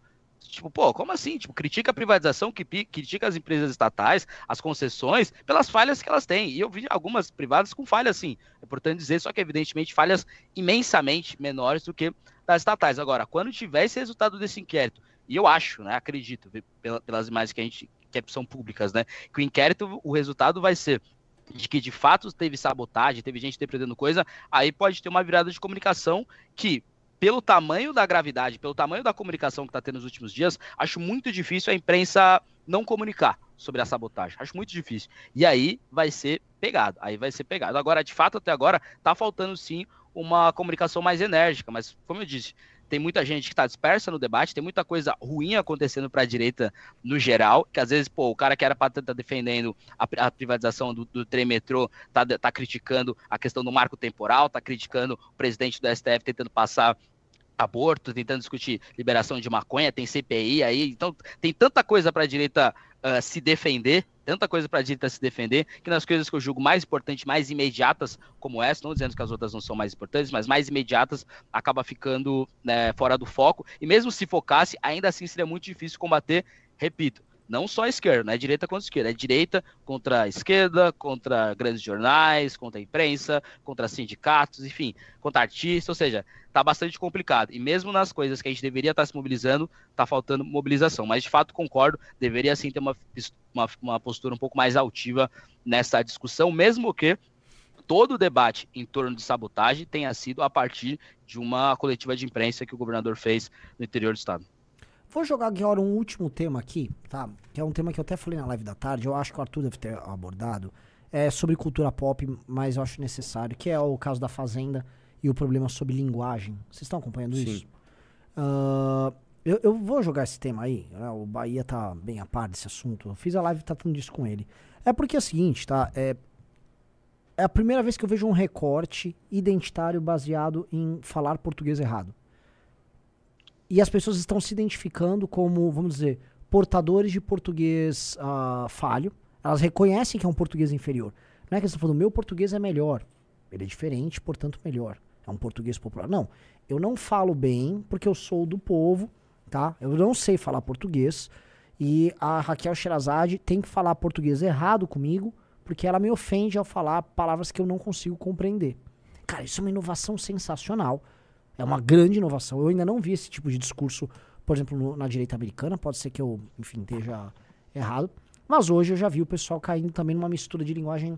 Tipo, pô, como assim? Tipo, critica a privatização, critica as empresas estatais, as concessões, pelas falhas que elas têm. E eu vi algumas privadas com falhas, sim. É importante dizer, só que, evidentemente, falhas imensamente menores do que das estatais. Agora, quando tiver esse resultado desse inquérito, e eu acho, né, acredito, pelas imagens que a gente que são públicas, né, que o inquérito, o resultado vai ser de que de fato teve sabotagem, teve gente depredando coisa, aí pode ter uma virada de comunicação que pelo tamanho da gravidade, pelo tamanho da comunicação que está tendo nos últimos dias, acho muito difícil a imprensa não comunicar sobre a sabotagem. Acho muito difícil. E aí vai ser pegado. Aí vai ser pegado. Agora, de fato, até agora, tá faltando sim uma comunicação mais enérgica. Mas, como eu disse, tem muita gente que está dispersa no debate, tem muita coisa ruim acontecendo para a direita no geral, que às vezes, pô, o cara que era para estar tá defendendo a, a, privatização do, do trem metrô tá, tá criticando a questão do marco temporal, tá criticando o presidente do STF tentando passar aborto, tentando discutir liberação de maconha, tem CPI aí, então tem tanta coisa para a direita uh, se defender, tanta coisa para a direita se defender, que nas coisas que eu julgo mais importantes, mais imediatas, como essa, não dizendo que as outras não são mais importantes, mas mais imediatas, acaba ficando né, fora do foco, e mesmo se focasse, ainda assim seria muito difícil combater, repito, não só a esquerda, não é direita contra esquerda, é direita contra a esquerda, contra grandes jornais, contra a imprensa, contra sindicatos, enfim, contra artistas, ou seja, tá bastante complicado. E mesmo nas coisas que a gente deveria estar tá se mobilizando, tá faltando mobilização. Mas de fato concordo, deveria sim ter uma, uma, uma postura um pouco mais altiva nessa discussão, mesmo que todo o debate em torno de sabotagem tenha sido a partir de uma coletiva de imprensa que o governador fez no interior do estado. Vou jogar agora um último tema aqui, tá? Que é um tema que eu até falei na live da tarde, eu acho que o Arthur deve ter abordado. É sobre cultura pop, mas eu acho necessário, que é o caso da Fazenda e o problema sobre linguagem. Vocês estão acompanhando Sim. isso? Uh, eu, eu, vou jogar esse tema aí, né? o Bahia tá bem a par desse assunto. Eu fiz a live tratando disso com ele. É porque é o seguinte, tá? É, é a primeira vez que eu vejo um recorte identitário baseado em falar português errado. E as pessoas estão se identificando como, vamos dizer, portadores de português uh, falho. Elas reconhecem que é um português inferior. Não é que eles estão falando, meu português é melhor. Ele é diferente, portanto melhor. É um português popular. Não, eu não falo bem porque eu sou do povo, tá? Eu não sei falar português. E a Raquel Sherazade tem que falar português errado comigo porque ela me ofende ao falar palavras que eu não consigo compreender. Cara, isso é uma inovação sensacional. É uma grande inovação. Eu ainda não vi esse tipo de discurso, por exemplo, no, na direita americana. Pode ser que eu, enfim, esteja errado. Mas hoje eu já vi o pessoal caindo também numa mistura de linguagem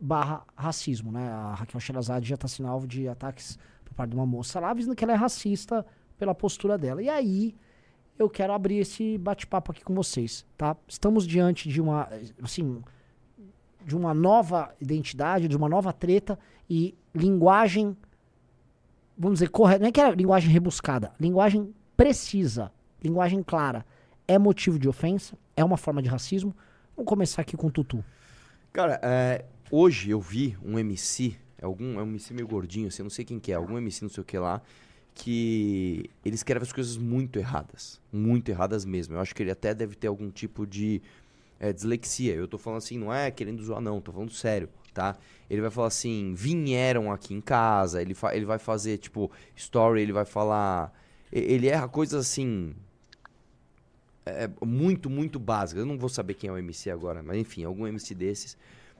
barra racismo, né? A Raquel Sherazade já está sendo alvo de ataques por parte de uma moça lá, dizendo que ela é racista pela postura dela. E aí eu quero abrir esse bate-papo aqui com vocês, tá? Estamos diante de uma, assim, de uma nova identidade, de uma nova treta e linguagem vamos dizer, correta. Não é que é linguagem rebuscada, linguagem precisa, linguagem clara. É motivo de ofensa? É uma forma de racismo? Vamos começar aqui com o Tutu. Cara, é, hoje eu vi um MC, algum é um MC meio gordinho, assim, não sei quem que é, algum MC não sei o que lá, que ele escreve as coisas muito erradas. Muito erradas mesmo. Eu acho que ele até deve ter algum tipo de é, dislexia. Eu tô falando assim, não é querendo zoar, não, tô falando sério, tá? Ele vai falar assim, vieram aqui em casa, ele, ele vai fazer, tipo, story, ele vai falar. Ele erra coisas assim. é, muito, muito básicas. Eu não vou saber quem é o MC agora, mas enfim, algum MC desses.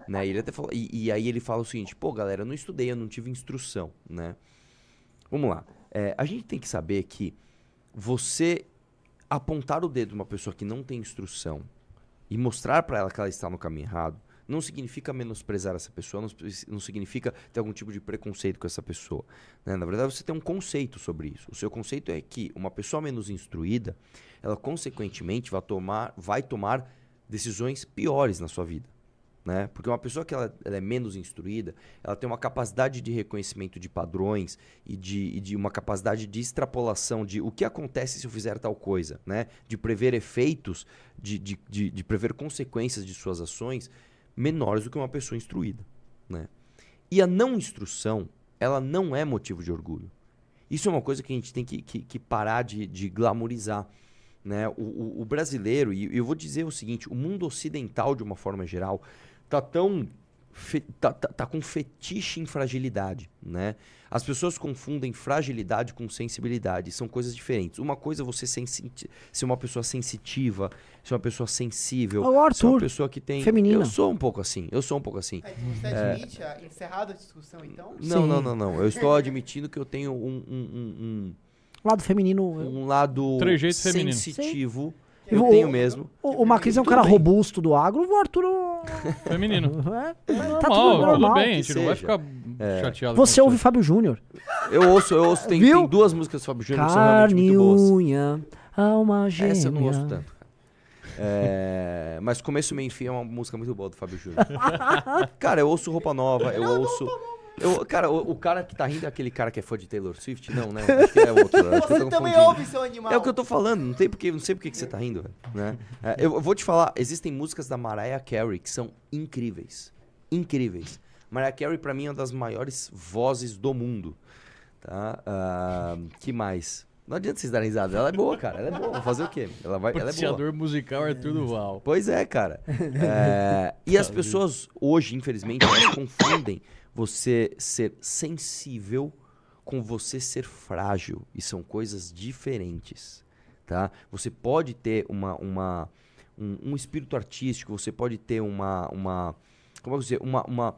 Né? Ele até fala, e, e aí ele fala o seguinte: pô, galera, eu não estudei, eu não tive instrução, né? Vamos lá. É, a gente tem que saber que você apontar o dedo numa pessoa que não tem instrução e mostrar pra ela que ela está no caminho errado não significa menosprezar essa pessoa, não, não significa ter algum tipo de preconceito com essa pessoa. né? Na verdade, você tem um conceito sobre isso. O seu conceito é que uma pessoa menos instruída, ela consequentemente vai tomar, vai tomar decisões piores na sua vida. Né? Porque uma pessoa que ela, ela é menos instruída, ela tem uma capacidade de reconhecimento de padrões e de, e de uma capacidade de extrapolação de o que acontece se eu fizer tal coisa, né? De prever efeitos, de, de, de, de prever consequências de suas ações menores do que uma pessoa instruída, né? E a não instrução, ela não é motivo de orgulho. Isso é uma coisa que a gente tem que, que, que parar de, de glamorizar. Né? O, o, o brasileiro, e eu vou dizer o seguinte: o mundo ocidental, de uma forma geral, tá tão. Fe- tá, tá, tá com fetiche em fragilidade. Né? As pessoas confundem fragilidade com sensibilidade. São coisas diferentes. Uma coisa é você sensi- ser uma pessoa sensitiva, ser uma pessoa sensível. O ser uma Arthur, pessoa que tem. feminina. Eu sou um pouco assim. Eu sou um pouco assim. Você admite a encerrada a discussão, então? Não, Sim. não, não, não. Eu estou admitindo que eu tenho um, um, um, Lado feminino. um, um lado Trejeito feminino. sensitivo. Sim. Eu O- tenho mesmo. O, o Macris é um Tudo cara bem. robusto do agro, o Arthur. Feminino. É, Normal, tá tudo normal. bem, a gente que não vai seja. ficar É. chateado Você ouve. Fábio Júnior. Eu ouço, eu ouço. Tem, tem duas músicas do Fábio Júnior que são realmente muito boas. unha, alma gêmea. Essa eu não ouço tanto. cara. É, mas Começo, Meio Fim é uma música muito boa do Fábio Júnior. cara, eu ouço Roupa Nova, eu ouço... Eu, cara, o, o cara que tá rindo é aquele cara que é fã de Taylor Swift? Não, né? Acho que é outro. Você também ouve, seu animal. É o que eu tô falando, não, tem porque, não sei por que que você tá rindo, velho, né? É, eu, vou te falar, existem músicas da Mariah Carey que são incríveis. Incríveis. Mariah Carey, pra mim, é uma das maiores vozes do mundo. Tá? Ah, que mais? Não adianta vocês darem risada. Ela é boa, cara. Ela é boa. Vou fazer o quê? Ela, vai, ela é boa. Musical Arthur Duval. Pois é, cara. É, e as pessoas hoje, infelizmente, confundem você ser sensível com você ser frágil. E são coisas diferentes, tá? Você pode ter uma, uma, um, um espírito artístico, você pode ter uma... uma como é que eu dizer? Uma... uma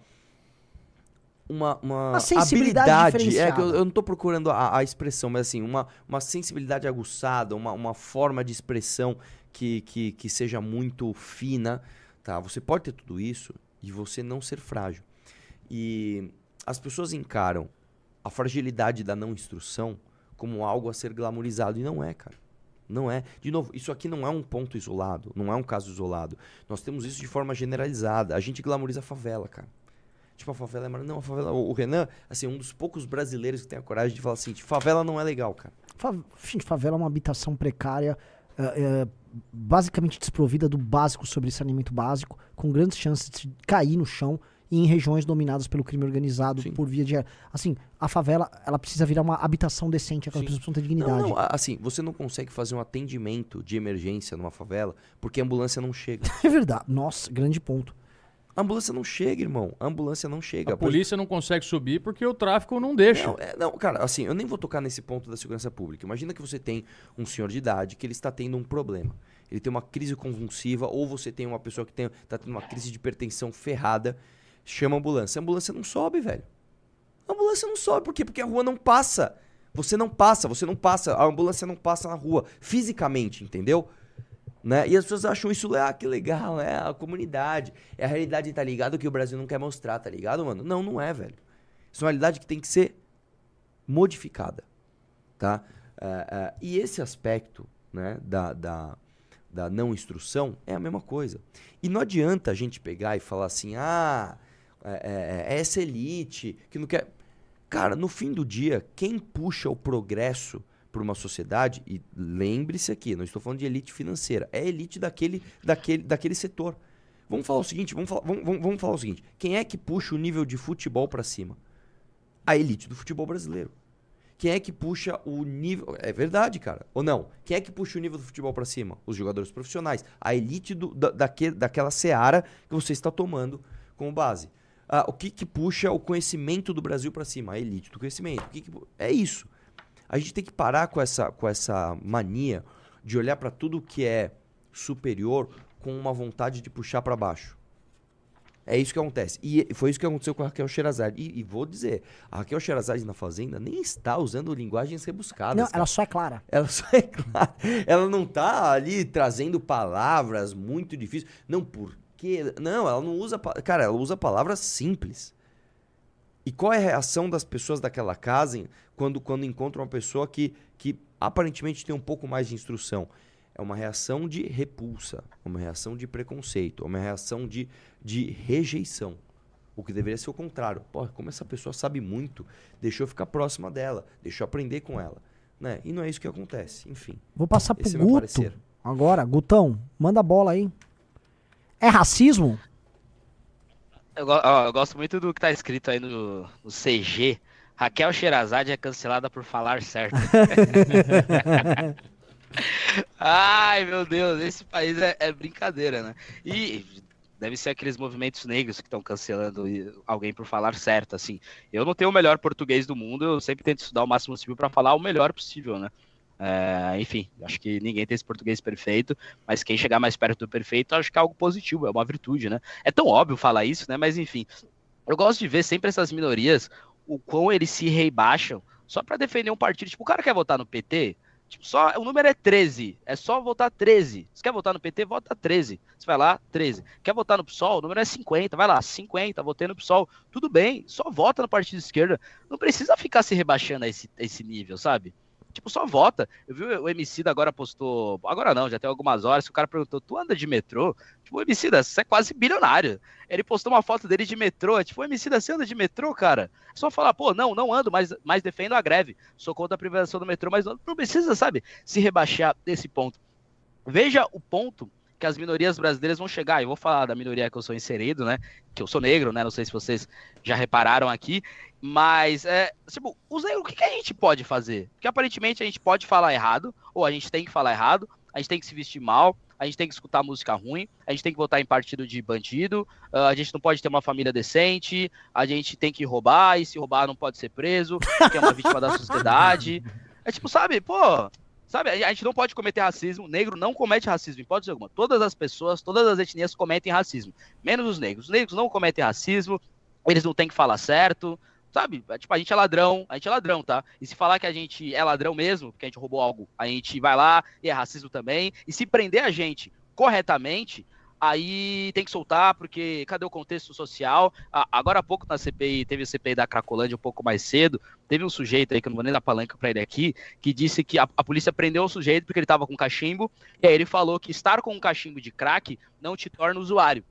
uma, uma, Uma sensibilidade habilidade, é que eu, eu não tô procurando a, a expressão, mas assim, uma, uma sensibilidade aguçada, uma, uma forma de expressão que, que, que seja muito fina, tá? Você pode ter tudo isso e você não ser frágil. E as pessoas encaram a fragilidade da não instrução como algo a ser glamorizado e não é, cara. Não é. De novo, isso aqui não é um ponto isolado, não é um caso isolado. Nós temos isso de forma generalizada. A gente glamoriza a favela, cara. Tipo, a favela é mara- Não, a favela. O Renan, assim, um dos poucos brasileiros que tem a coragem de falar assim: favela não é legal, cara. Gente, favela é uma habitação precária, é, é, basicamente desprovida do básico sobre saneamento básico, com grandes chances de cair no chão e em regiões dominadas pelo crime organizado Sim. por via de. Assim, a favela, ela precisa virar uma habitação decente, aquelas Sim. pessoas precisam ter dignidade. Não, não, a- assim, você não consegue fazer um atendimento de emergência numa favela porque a ambulância não chega. É verdade. Nossa, grande ponto. A ambulância não chega, irmão. A ambulância não chega. A polícia não consegue subir porque o tráfico não deixa. Não, é, não, cara, assim, eu nem vou tocar nesse ponto da segurança pública. Imagina que você tem um senhor de idade que ele está tendo um problema. Ele tem uma crise convulsiva, ou você tem uma pessoa que está tendo uma crise de hipertensão ferrada, chama a ambulância. A ambulância não sobe, velho. A ambulância não sobe, por quê? Porque a rua não passa. Você não passa, você não passa, a ambulância não passa na rua, fisicamente, entendeu? Né? E as pessoas acham isso, ah, que legal, é a comunidade. É a realidade, tá ligado? Que o Brasil não quer mostrar, tá ligado, mano? Não, não é, velho. Isso é uma realidade que tem que ser modificada, tá? É, é, e esse aspecto, né, da, da, da não instrução é a mesma coisa. E não adianta a gente pegar e falar assim, ah, é, é, é essa elite que não quer... Cara, no fim do dia, quem puxa o progresso para uma sociedade, e lembre-se aqui, não estou falando de elite financeira, é elite daquele, daquele, daquele setor. Vamos falar o seguinte, vamos falar, vamos, vamos- vamos falar o seguinte. Quem é que puxa o nível de futebol pra cima? A elite do futebol brasileiro. Quem é que puxa o nível. É verdade, cara. Ou não? Quem é que puxa o nível do futebol pra cima? Os jogadores profissionais. A elite do, da, daque- daquela seara que você está tomando como base. Ah, o que, que puxa o conhecimento do Brasil pra cima? A elite do conhecimento. Que que é isso. A gente tem que parar com essa, com essa mania de olhar pra tudo que é superior com uma vontade de puxar pra baixo. É isso que acontece. E foi isso que aconteceu com a Raquel Sherazade. E, e vou dizer, a Raquel Sherazade na Fazenda nem está usando linguagens rebuscadas. Não, cara. ela só é clara. Ela só é clara. Ela não tá ali trazendo palavras muito difíceis. Não, porque. Não, ela não usa. Cara, ela usa palavras simples. E qual é a reação das pessoas daquela casa quando, quando encontram uma pessoa que, que aparentemente tem um pouco mais de instrução? É uma reação de repulsa, uma reação de preconceito, uma reação de, de rejeição. O que deveria ser o contrário. Pô, como essa pessoa sabe muito, deixa eu ficar próxima dela, deixa eu aprender com ela. Né? E não é isso que acontece. Enfim. Vou passar pro é Guto. parecer. Agora, Gutão, manda a bola aí. É racismo? Eu, ó, eu gosto muito do que tá escrito aí no, no CG. Raquel Sherazade é cancelada por falar certo. Ai, meu Deus, esse país é, é brincadeira, né? E deve ser aqueles movimentos negros que estão cancelando alguém por falar certo, assim. Eu não tenho o melhor português do mundo, eu sempre tento estudar o máximo possível para falar o melhor possível, né? É, enfim, acho que ninguém tem esse português perfeito, mas quem chegar mais perto do perfeito, acho que é algo positivo, é uma virtude, né? É tão óbvio falar isso, né? Mas enfim, eu gosto de ver sempre essas minorias, o quão eles se rebaixam só para defender um partido. Tipo, o cara quer votar no PT, tipo, só o número é 13, é só votar 13. Você quer votar no PT, vota 13. Você vai lá, 13. Quer votar no PSOL, o número é 50, vai lá, 50, votei no PSOL. Tudo bem, só vota no partido de esquerda. Não precisa ficar se rebaixando a esse, a esse nível, sabe? Tipo, só vota. Eu vi o MC agora postou. Agora não, já tem algumas horas. O cara perguntou: Tu anda de metrô? Tipo, o MC você é quase bilionário. Ele postou uma foto dele de metrô. Tipo, o MC você anda de metrô, cara? É só falar: Pô, não, não ando, mas, mas defendo a greve. Sou contra a privatização do metrô, mas não precisa, sabe, se rebaixar desse ponto. Veja o ponto que as minorias brasileiras vão chegar. Eu vou falar da minoria que eu sou inserido, né? Que eu sou negro, né? Não sei se vocês já repararam aqui. Mas, é, tipo, os negros, o que, que a gente pode fazer? Porque aparentemente a gente pode falar errado, ou a gente tem que falar errado, a gente tem que se vestir mal, a gente tem que escutar música ruim, a gente tem que votar em partido de bandido, ah, a gente não pode ter uma família decente, a gente tem que roubar, e se roubar não pode ser preso, porque é uma vítima da sociedade. É tipo, sabe, pô, sabe, a gente não pode cometer racismo, negro não comete racismo, em hipótese alguma. Todas as pessoas, todas as etnias cometem racismo, menos os negros. Os negros não cometem racismo, eles não têm que falar certo, sabe? É, Tipo, a gente é ladrão, a gente é ladrão, tá? E se falar que a gente é ladrão mesmo, porque a gente roubou algo, a gente vai lá e é racismo também. E se prender a gente corretamente, aí tem que soltar, porque cadê o contexto social? A- agora há pouco na CPI, teve a CPI da Cracolândia um pouco mais cedo, teve um sujeito aí, que eu não vou nem dar palanca pra ele aqui, que disse que a, a polícia prendeu o sujeito porque ele tava com cachimbo, e aí ele falou que estar com um cachimbo de crack não te torna usuário.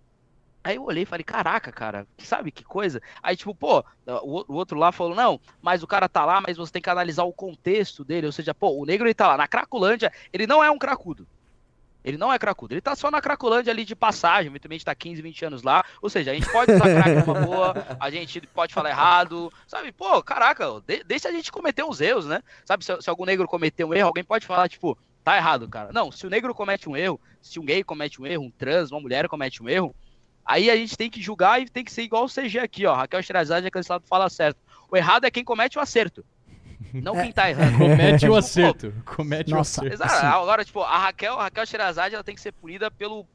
Aí eu olhei e falei, caraca, cara, sabe que coisa? Aí, tipo, pô, o, o outro lá falou, não, mas o cara tá lá, mas você tem que analisar o contexto dele. Ou seja, pô, o negro ele tá lá na Cracolândia, ele não é um cracudo. Ele não é cracudo, ele tá só na Cracolândia ali de passagem, eventualmente tá 15, 20 anos lá. Ou seja, a gente pode usar crack numa boa, a gente pode falar errado, sabe? Pô, caraca, de- deixa a gente cometer uns erros, né? Sabe, se, se algum negro cometer um erro, alguém pode falar, tipo, tá errado, cara. Não, se o negro comete um erro, se um gay comete um erro, um trans, uma mulher comete um erro, Aí a gente tem que julgar e tem que ser igual o CG aqui, ó. Raquel Sherazade é cancelado fala certo. O errado é quem comete o acerto. Não quem tá errando. Comete o Tipo, acerto. Comete Nossa. o acerto. Exato. Agora, tipo, a Raquel, a Raquel Sherazade, ela tem que ser punida pelo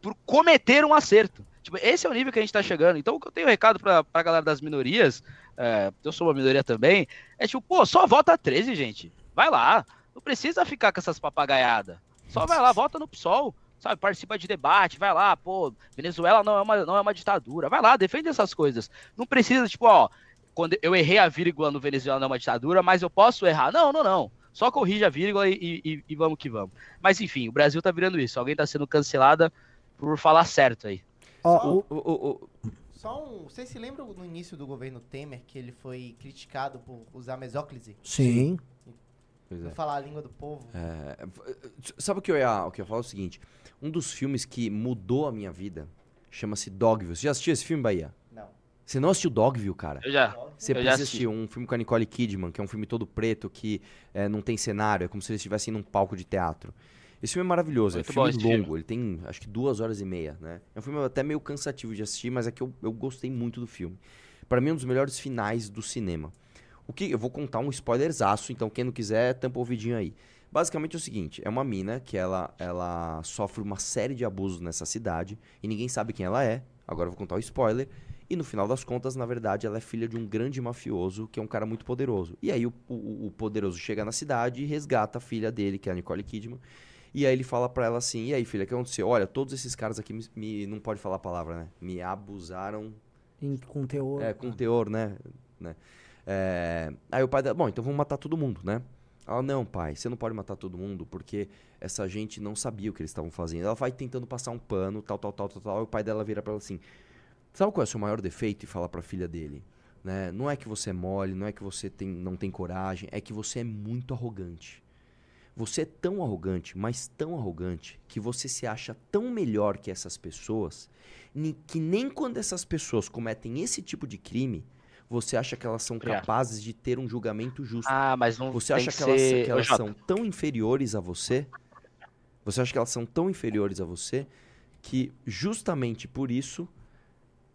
por cometer um acerto. Tipo, esse é o nível que a gente tá chegando. Então, o que eu tenho recado pra, pra galera das minorias, é, eu sou uma minoria também, é tipo, pô, só vota 13, gente. Vai lá. Não precisa ficar com essas papagaiadas. Só vai lá, vota no PSOL. Sabe, participa de debate, vai lá, pô, Venezuela não é uma, não é uma ditadura. Vai lá, defende essas coisas. Não precisa, tipo, ó, quando eu errei a vírgula no Venezuela não é uma ditadura, mas eu posso errar. Não, não, não. Só corrija a vírgula e, e- e vamos que vamos. Mas enfim, o Brasil tá virando isso. Alguém tá sendo cancelada por falar certo aí. Só- o- O- o- o- Só um. Vocês se lembram no início do governo Temer que ele foi criticado por usar mesóclise? sim. pois é. Por falar a língua do povo? É, sabe o que eu ia, o que eu ia falar? É o seguinte: um dos filmes que mudou a minha vida, Chama-se Dogville. Você já assistiu esse filme, Bahia? Você não assistiu Dogville, cara? Eu já. Você Eu já precisa assisti. assistir um filme com a Nicole Kidman, que é um filme todo preto, que é, não tem cenário, é como se eles estivessem num palco de teatro. Esse filme é maravilhoso, Muito é bom filme longo, filme. ele tem acho que duas horas e meia, né? É um filme até meio cansativo de assistir, mas é que eu, eu gostei muito do filme. Pra mim é um dos melhores finais do cinema. O que eu vou contar um spoilerzaço, então quem não quiser, tampa o ouvidinho aí. Basicamente é o seguinte, é uma mina que ela, ela sofre uma série de abusos nessa cidade e ninguém sabe quem ela é. Agora eu vou contar o spoiler. E no final das contas, na verdade, ela é filha de um grande mafioso que é um cara muito poderoso. E aí o, o, o poderoso chega na cidade e resgata a filha dele, que é a Nicole Kidman. E aí ele fala pra ela assim: E aí, filha, o que aconteceu? Olha, todos esses caras aqui me, me- não pode falar a palavra, né? Me abusaram Em- com teor. é, com teor, né? né? É, Aí o pai dela, bom, então vamos matar todo mundo, né? Ela, não, pai, você não pode matar todo mundo porque essa gente não sabia o que eles estavam fazendo. Ela vai tentando passar um pano, tal, tal, tal, tal, tal. E o pai dela vira pra ela assim: Sabe qual é o seu maior defeito? E fala pra filha dele: né? Não é que você é mole, não é que você tem, não tem coragem, é que você é muito arrogante. Você é tão arrogante, mas tão arrogante, que você se acha tão melhor que essas pessoas, que nem quando essas pessoas cometem esse tipo de crime, você acha que elas são Obrigado. capazes de ter um julgamento justo. Ah, mas não Você tem acha que que elas, ser... que elas são tão inferiores a você? Você acha que elas são tão inferiores a você que justamente por isso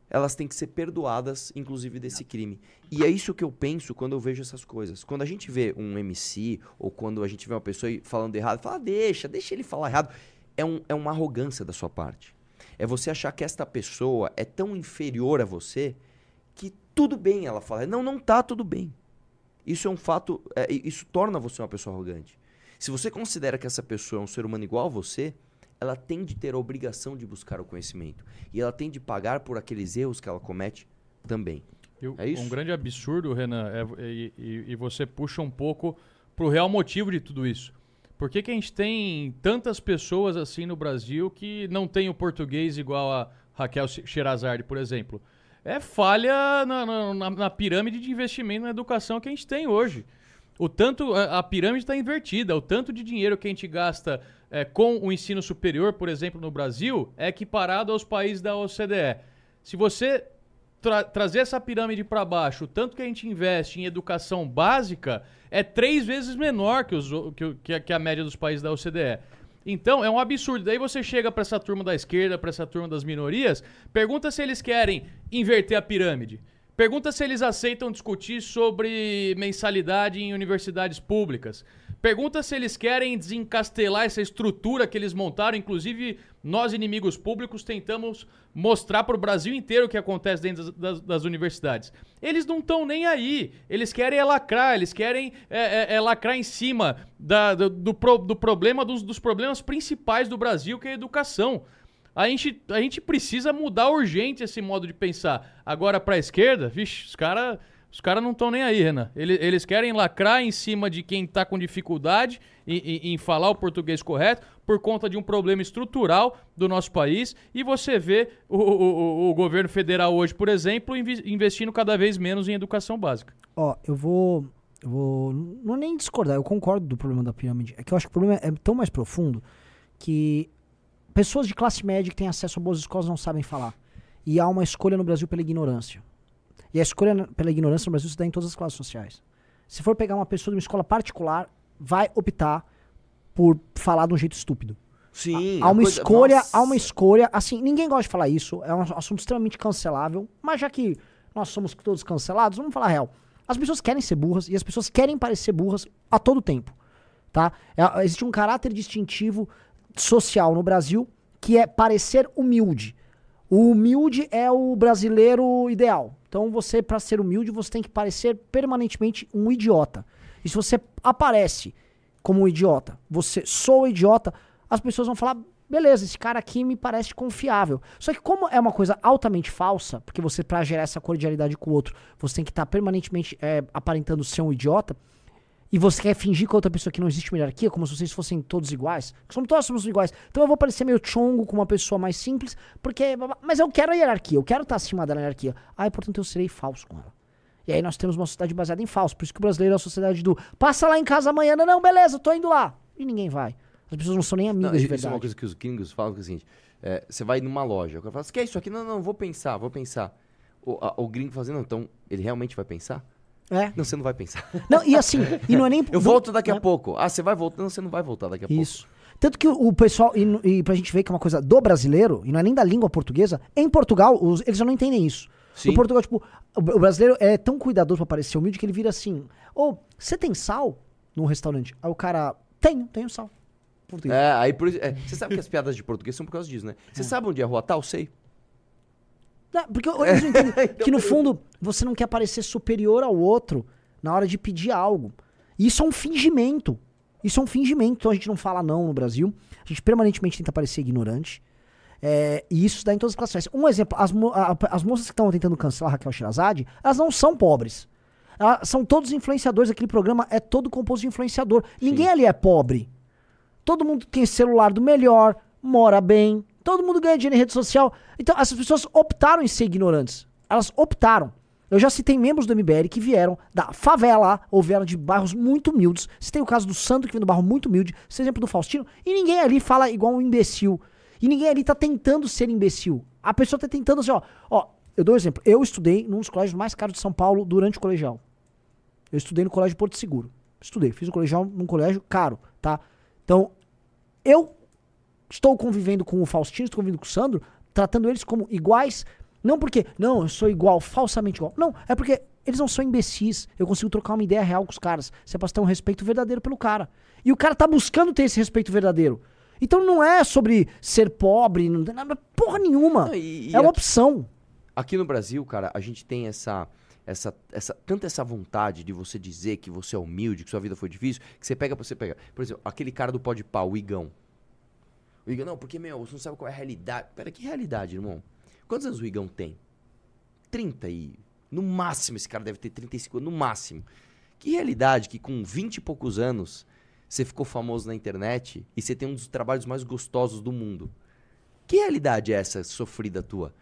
elas têm que ser perdoadas, inclusive desse crime. E é isso que eu penso quando eu vejo essas coisas. Quando a gente vê um MC ou quando a gente vê uma pessoa falando errado, fala, "Ah, deixa, deixa ele falar errado. É, um, é uma arrogância da sua parte. É você achar que esta pessoa é tão inferior a você que tudo bem ela falar. Não, não tá tudo bem. Isso é um fato. é, isso torna você uma pessoa arrogante. Se você considera que essa pessoa é um ser humano igual a você, ela tem de ter a obrigação de buscar o conhecimento. E ela tem de pagar por aqueles erros que ela comete também. E o- É isso? Um grande absurdo, Renan, é- e, e- e você puxa um pouco pro real motivo de tudo isso. Por que, que a gente tem tantas pessoas assim no Brasil que não tem o português igual a Raquel Sherazade, por exemplo? É falha na, na- na- na pirâmide de investimento na educação que a gente tem hoje. O tanto a, a pirâmide está invertida, o tanto de dinheiro que a gente gasta é, com o ensino superior, por exemplo, no Brasil, é equiparado aos países da OCDE. Se você tra- trazer essa pirâmide para baixo, o tanto que a gente investe em educação básica é três vezes menor que, os que que a média dos países da OCDE. Então, é um absurdo. Daí você chega para essa turma da esquerda, para essa turma das minorias, pergunta se eles querem inverter a pirâmide. Pergunta se eles aceitam discutir sobre mensalidade em universidades públicas. Pergunta se eles querem desencastelar essa estrutura que eles montaram. Inclusive, nós, inimigos públicos, tentamos mostrar para o Brasil inteiro o que acontece dentro das, das- universidades. Eles não estão nem aí. Eles querem é lacrar, eles querem é, é- é lacrar em cima da- do, do pro- do problema, dos, dos problemas principais do Brasil, que é a educação. A gente, a gente precisa mudar urgente esse modo de pensar. Agora, pra esquerda, vixe, os caras os cara não estão nem aí, Renan. Eles, eles querem lacrar em cima de quem tá com dificuldade em, em- em falar o português correto por conta de um problema estrutural do nosso país. E você vê o, o- o- governo federal hoje, por exemplo, investindo cada vez menos em educação básica. Ó, eu vou. Eu vou. Não nem discordar, eu concordo do problema da pirâmide. É que eu acho que o problema é tão mais profundo que pessoas de classe média que têm acesso a boas escolas não sabem falar. E há uma escolha no Brasil pela ignorância. E a escolha pela ignorância no Brasil se dá em todas as classes sociais. Se for pegar uma pessoa de uma escola particular, vai optar por falar de um jeito estúpido. Sim. Há uma coisa- escolha, Nossa. há uma escolha, assim, ninguém gosta de falar isso, é um assunto extremamente cancelável, mas já que nós somos todos cancelados, vamos falar a real. As pessoas querem ser burras e as pessoas querem parecer burras a todo tempo, tá? É- existe um caráter distintivo social no Brasil que é parecer humilde. O humilde é o brasileiro ideal. Então você, para ser humilde, você tem que parecer permanentemente um idiota. E se você aparece como um idiota, você sou idiota, as pessoas vão falar, beleza, esse cara aqui me parece confiável. Só que como é uma coisa altamente falsa, porque você, pra gerar essa cordialidade com o outro, você tem que estar permanentemente é, aparentando ser um idiota, e você quer fingir com a outra pessoa que não existe uma hierarquia, como se vocês fossem todos iguais, que somos todos somos iguais. Então eu vou parecer meio chongo com uma pessoa mais simples, porque. Mas eu quero a hierarquia, eu quero estar acima da hierarquia. Ah, e, portanto eu serei falso com ela. E aí nós temos uma sociedade baseada em falso. Por isso que o brasileiro é a sociedade do passa lá em casa amanhã, não, não, beleza, tô indo lá. E ninguém vai. As pessoas não são nem amigas Não, de isso é uma verdade. coisa que os gringos falam que é o seguinte: é, você vai numa loja, o cara fala, você quer isso aqui? Não, não, vou pensar, vou pensar. O, a- o gringo fala assim, não, então ele realmente vai pensar? É. Não, você não vai pensar. Não, e assim, e não é nem. Eu volto daqui né? a pouco. Ah, você vai voltar? Não, você não vai voltar daqui a pouco. Isso. Tanto que o o pessoal, e, e pra gente ver que é uma coisa do brasileiro, e não é nem da língua portuguesa, em Portugal, os- eles já não entendem isso. Sim. Em Portugal, tipo, o, o brasileiro é tão cuidadoso pra parecer humilde que ele vira assim: Ô, você tem sal no restaurante? Aí o cara, tenho, tenho sal. Português. É, aí por é, você sabe que as piadas de português são por causa disso, né? Você sabe onde é a rua tal? Sei. Não, porque eles não entendem que no fundo você não quer parecer superior ao outro na hora de pedir algo. E Isso é um fingimento. Isso é um fingimento. Então a gente não fala não no Brasil. A gente permanentemente tenta parecer ignorante. É, e isso dá em todas as classificações. Um exemplo, as, mo- a- as moças que estão tentando cancelar a Raquel Shirazade, elas não são pobres. Elas são todos influenciadores. Aquele programa é todo composto de influenciador. Ninguém ali é pobre. Todo mundo tem celular do melhor, mora bem, todo mundo ganha dinheiro em rede social. Então, essas pessoas optaram em ser ignorantes. Elas optaram. Eu já citei membros do MBL que vieram da favela ou vieram de bairros muito humildes. Tem o caso do Sandro, que vem do bairro muito humilde. O exemplo do Faustino. E ninguém ali fala igual um imbecil. E ninguém ali tá tentando ser imbecil. A pessoa tá tentando assim, ó. Ó, eu dou um exemplo. Eu estudei num dos colégios mais caros de São Paulo durante o colegial. Eu estudei no colégio Porto Seguro. Estudei, fiz o colegial num colégio caro, tá? Então, eu estou convivendo com o Faustino, estou convivendo com o Sandro, tratando eles como iguais, não porque, não, eu sou igual, falsamente igual. Não, é porque eles não são imbecis. Eu consigo trocar uma ideia real com os caras. Você pode ter um respeito verdadeiro pelo cara. E o cara tá buscando ter esse respeito verdadeiro. Então não é sobre ser pobre, não tem nada, porra nenhuma. Não, e- e é uma aqui- opção. Aqui no Brasil, cara, a gente tem essa, essa, essa, tanta essa vontade de você dizer que você é humilde, que sua vida foi difícil, que você pega, você pega. Por exemplo, aquele cara do pó de pau, o Igão. O Igão, não, porque, meu, você não sabe qual é a realidade. Pera, que realidade, irmão? Quantos anos o Igão tem? 30 e... No máximo, esse cara deve ter 35 anos, no máximo. Que realidade que com 20 e poucos anos você ficou famoso na internet e você tem um dos trabalhos mais gostosos do mundo. Que realidade é essa sofrida tua?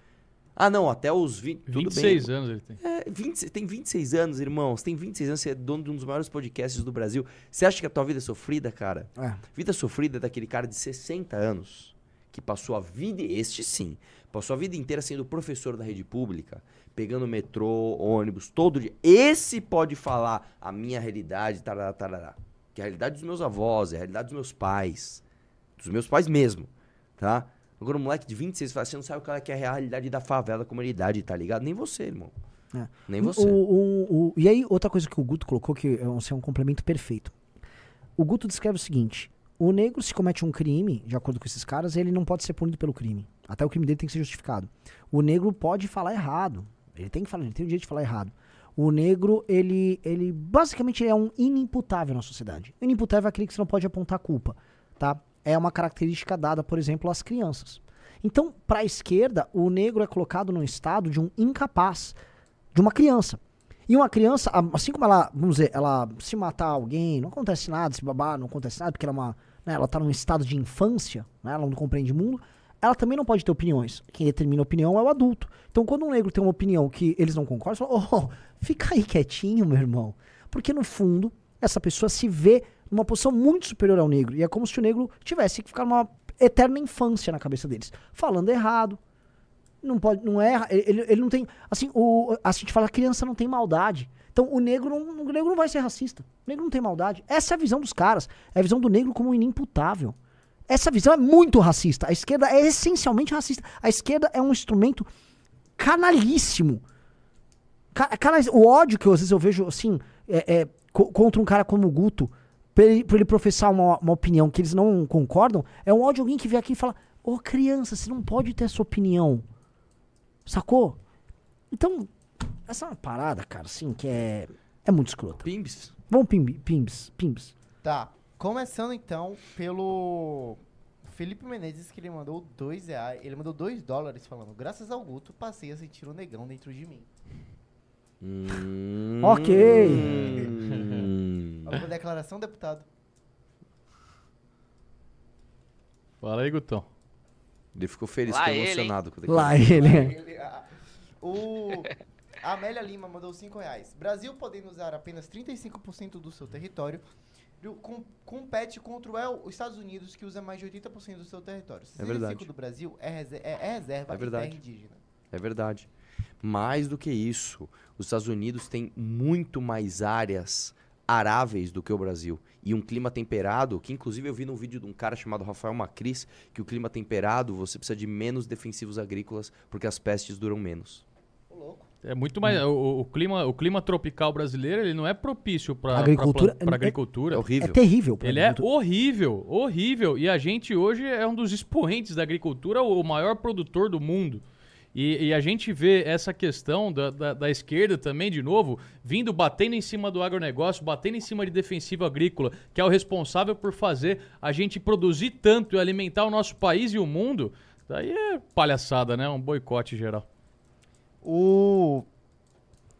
Ah, não, até os 20. Tudo 26 bem. anos ele tem. É, 20, você tem 26 anos, irmão. Você tem 26 anos, você é dono de um dos maiores podcasts do Brasil. Você acha que a tua vida é sofrida, cara? É. Vida sofrida é daquele cara de 60 anos que passou a vida, este sim, passou a vida inteira sendo professor da rede pública, pegando metrô, ônibus, todo dia. Esse pode falar a minha realidade, tarará, tarará. Que é a realidade dos meus avós, é a realidade dos meus pais. Dos meus pais mesmo, tá? Agora um moleque de 26 fala, você não sabe qual é, que é a realidade da favela, da comunidade, tá ligado? Nem você, irmão. É. Nem você. O, o- o- e aí, outra coisa que o Guto colocou, que é um, assim, é um complemento perfeito. O Guto descreve o seguinte: o negro, se comete um crime, de acordo com esses caras, ele não pode ser punido pelo crime. Até o crime dele tem que ser justificado. O negro pode falar errado. Ele tem que falar, ele tem o direito de falar errado. O negro, ele, ele basicamente é um inimputável na sociedade. Inimputável é aquele que você não pode apontar culpa, tá? É uma característica dada, por exemplo, às crianças. Então, para a esquerda, o negro é colocado num estado de um incapaz, de uma criança. E uma criança, assim como ela, vamos dizer, ela se matar alguém, não acontece nada, se babar, não acontece nada, porque ela é uma, né, ela tá num estado de infância, né, ela não compreende o mundo, ela também não pode ter opiniões. Quem determina a opinião é o adulto. Então, quando um negro tem uma opinião que eles não concordam, você fala, oh, fica aí quietinho, meu irmão. Porque, no fundo, essa pessoa se vê numa posição muito superior ao negro. E é como se o negro tivesse que ficar numa eterna infância na cabeça deles. Falando errado, não pode, não erra, ele, ele não tem, assim, o, a gente fala, a criança não tem maldade. Então o negro não, o negro não vai ser racista. O negro não tem maldade. Essa é a visão dos caras. É a visão do negro como inimputável. Essa visão é muito racista. A esquerda é essencialmente racista. A esquerda é um instrumento canalíssimo. Ca- Cara, o ódio que às vezes eu vejo, assim, é, é, co- contra um cara como o Guto, pra ele, pra ele professar uma, uma opinião que eles não concordam, é um ódio de alguém que vem aqui e fala: Ô criança, você não pode ter essa opinião. Sacou? Então, essa é uma parada, cara, assim, que é, é muito escrota. Pimbs? Vamos, pimbi- pimbs, pimbs. Tá. Começando então pelo Felipe Menezes, que ele mandou dois reais. Ele mandou dois dólares falando, graças ao Guto, passei a sentir o negão dentro de mim. Hum. Ok. Alguma declaração, deputado? Fala aí, Gutão. Ele ficou feliz, Lá ficou ele, emocionado. com o Lá ele. Ele- a- o a Amélia Lima mandou 5 reais. Brasil podendo usar apenas 35% do seu território, com- compete contra o El- os Estados Unidos, que usa mais de 80% do seu território. É verdade. 65% do Brasil é, rese- é- é reserva É verdade. terra indígena. É verdade. Mais do que isso, os Estados Unidos têm muito mais áreas aráveis do que o Brasil. E um clima temperado, que inclusive eu vi num vídeo de um cara chamado Rafael Macris, que o clima temperado você precisa de menos defensivos agrícolas porque as pestes duram menos. É muito mais. O, o clima, o clima tropical brasileiro ele não é propício para Agricultura- Para é- agricultura. É É horrível. terrível. pra Ele é agricultura. horrível, horrível. E a gente hoje é um dos expoentes da agricultura, o maior produtor do mundo. E, e a gente vê essa questão da, da, da esquerda também, de novo, vindo batendo em cima do agronegócio, batendo em cima de defensivo agrícola, que é o responsável por fazer a gente produzir tanto e alimentar o nosso país e o mundo. Daí é palhaçada, né? Um boicote geral. O,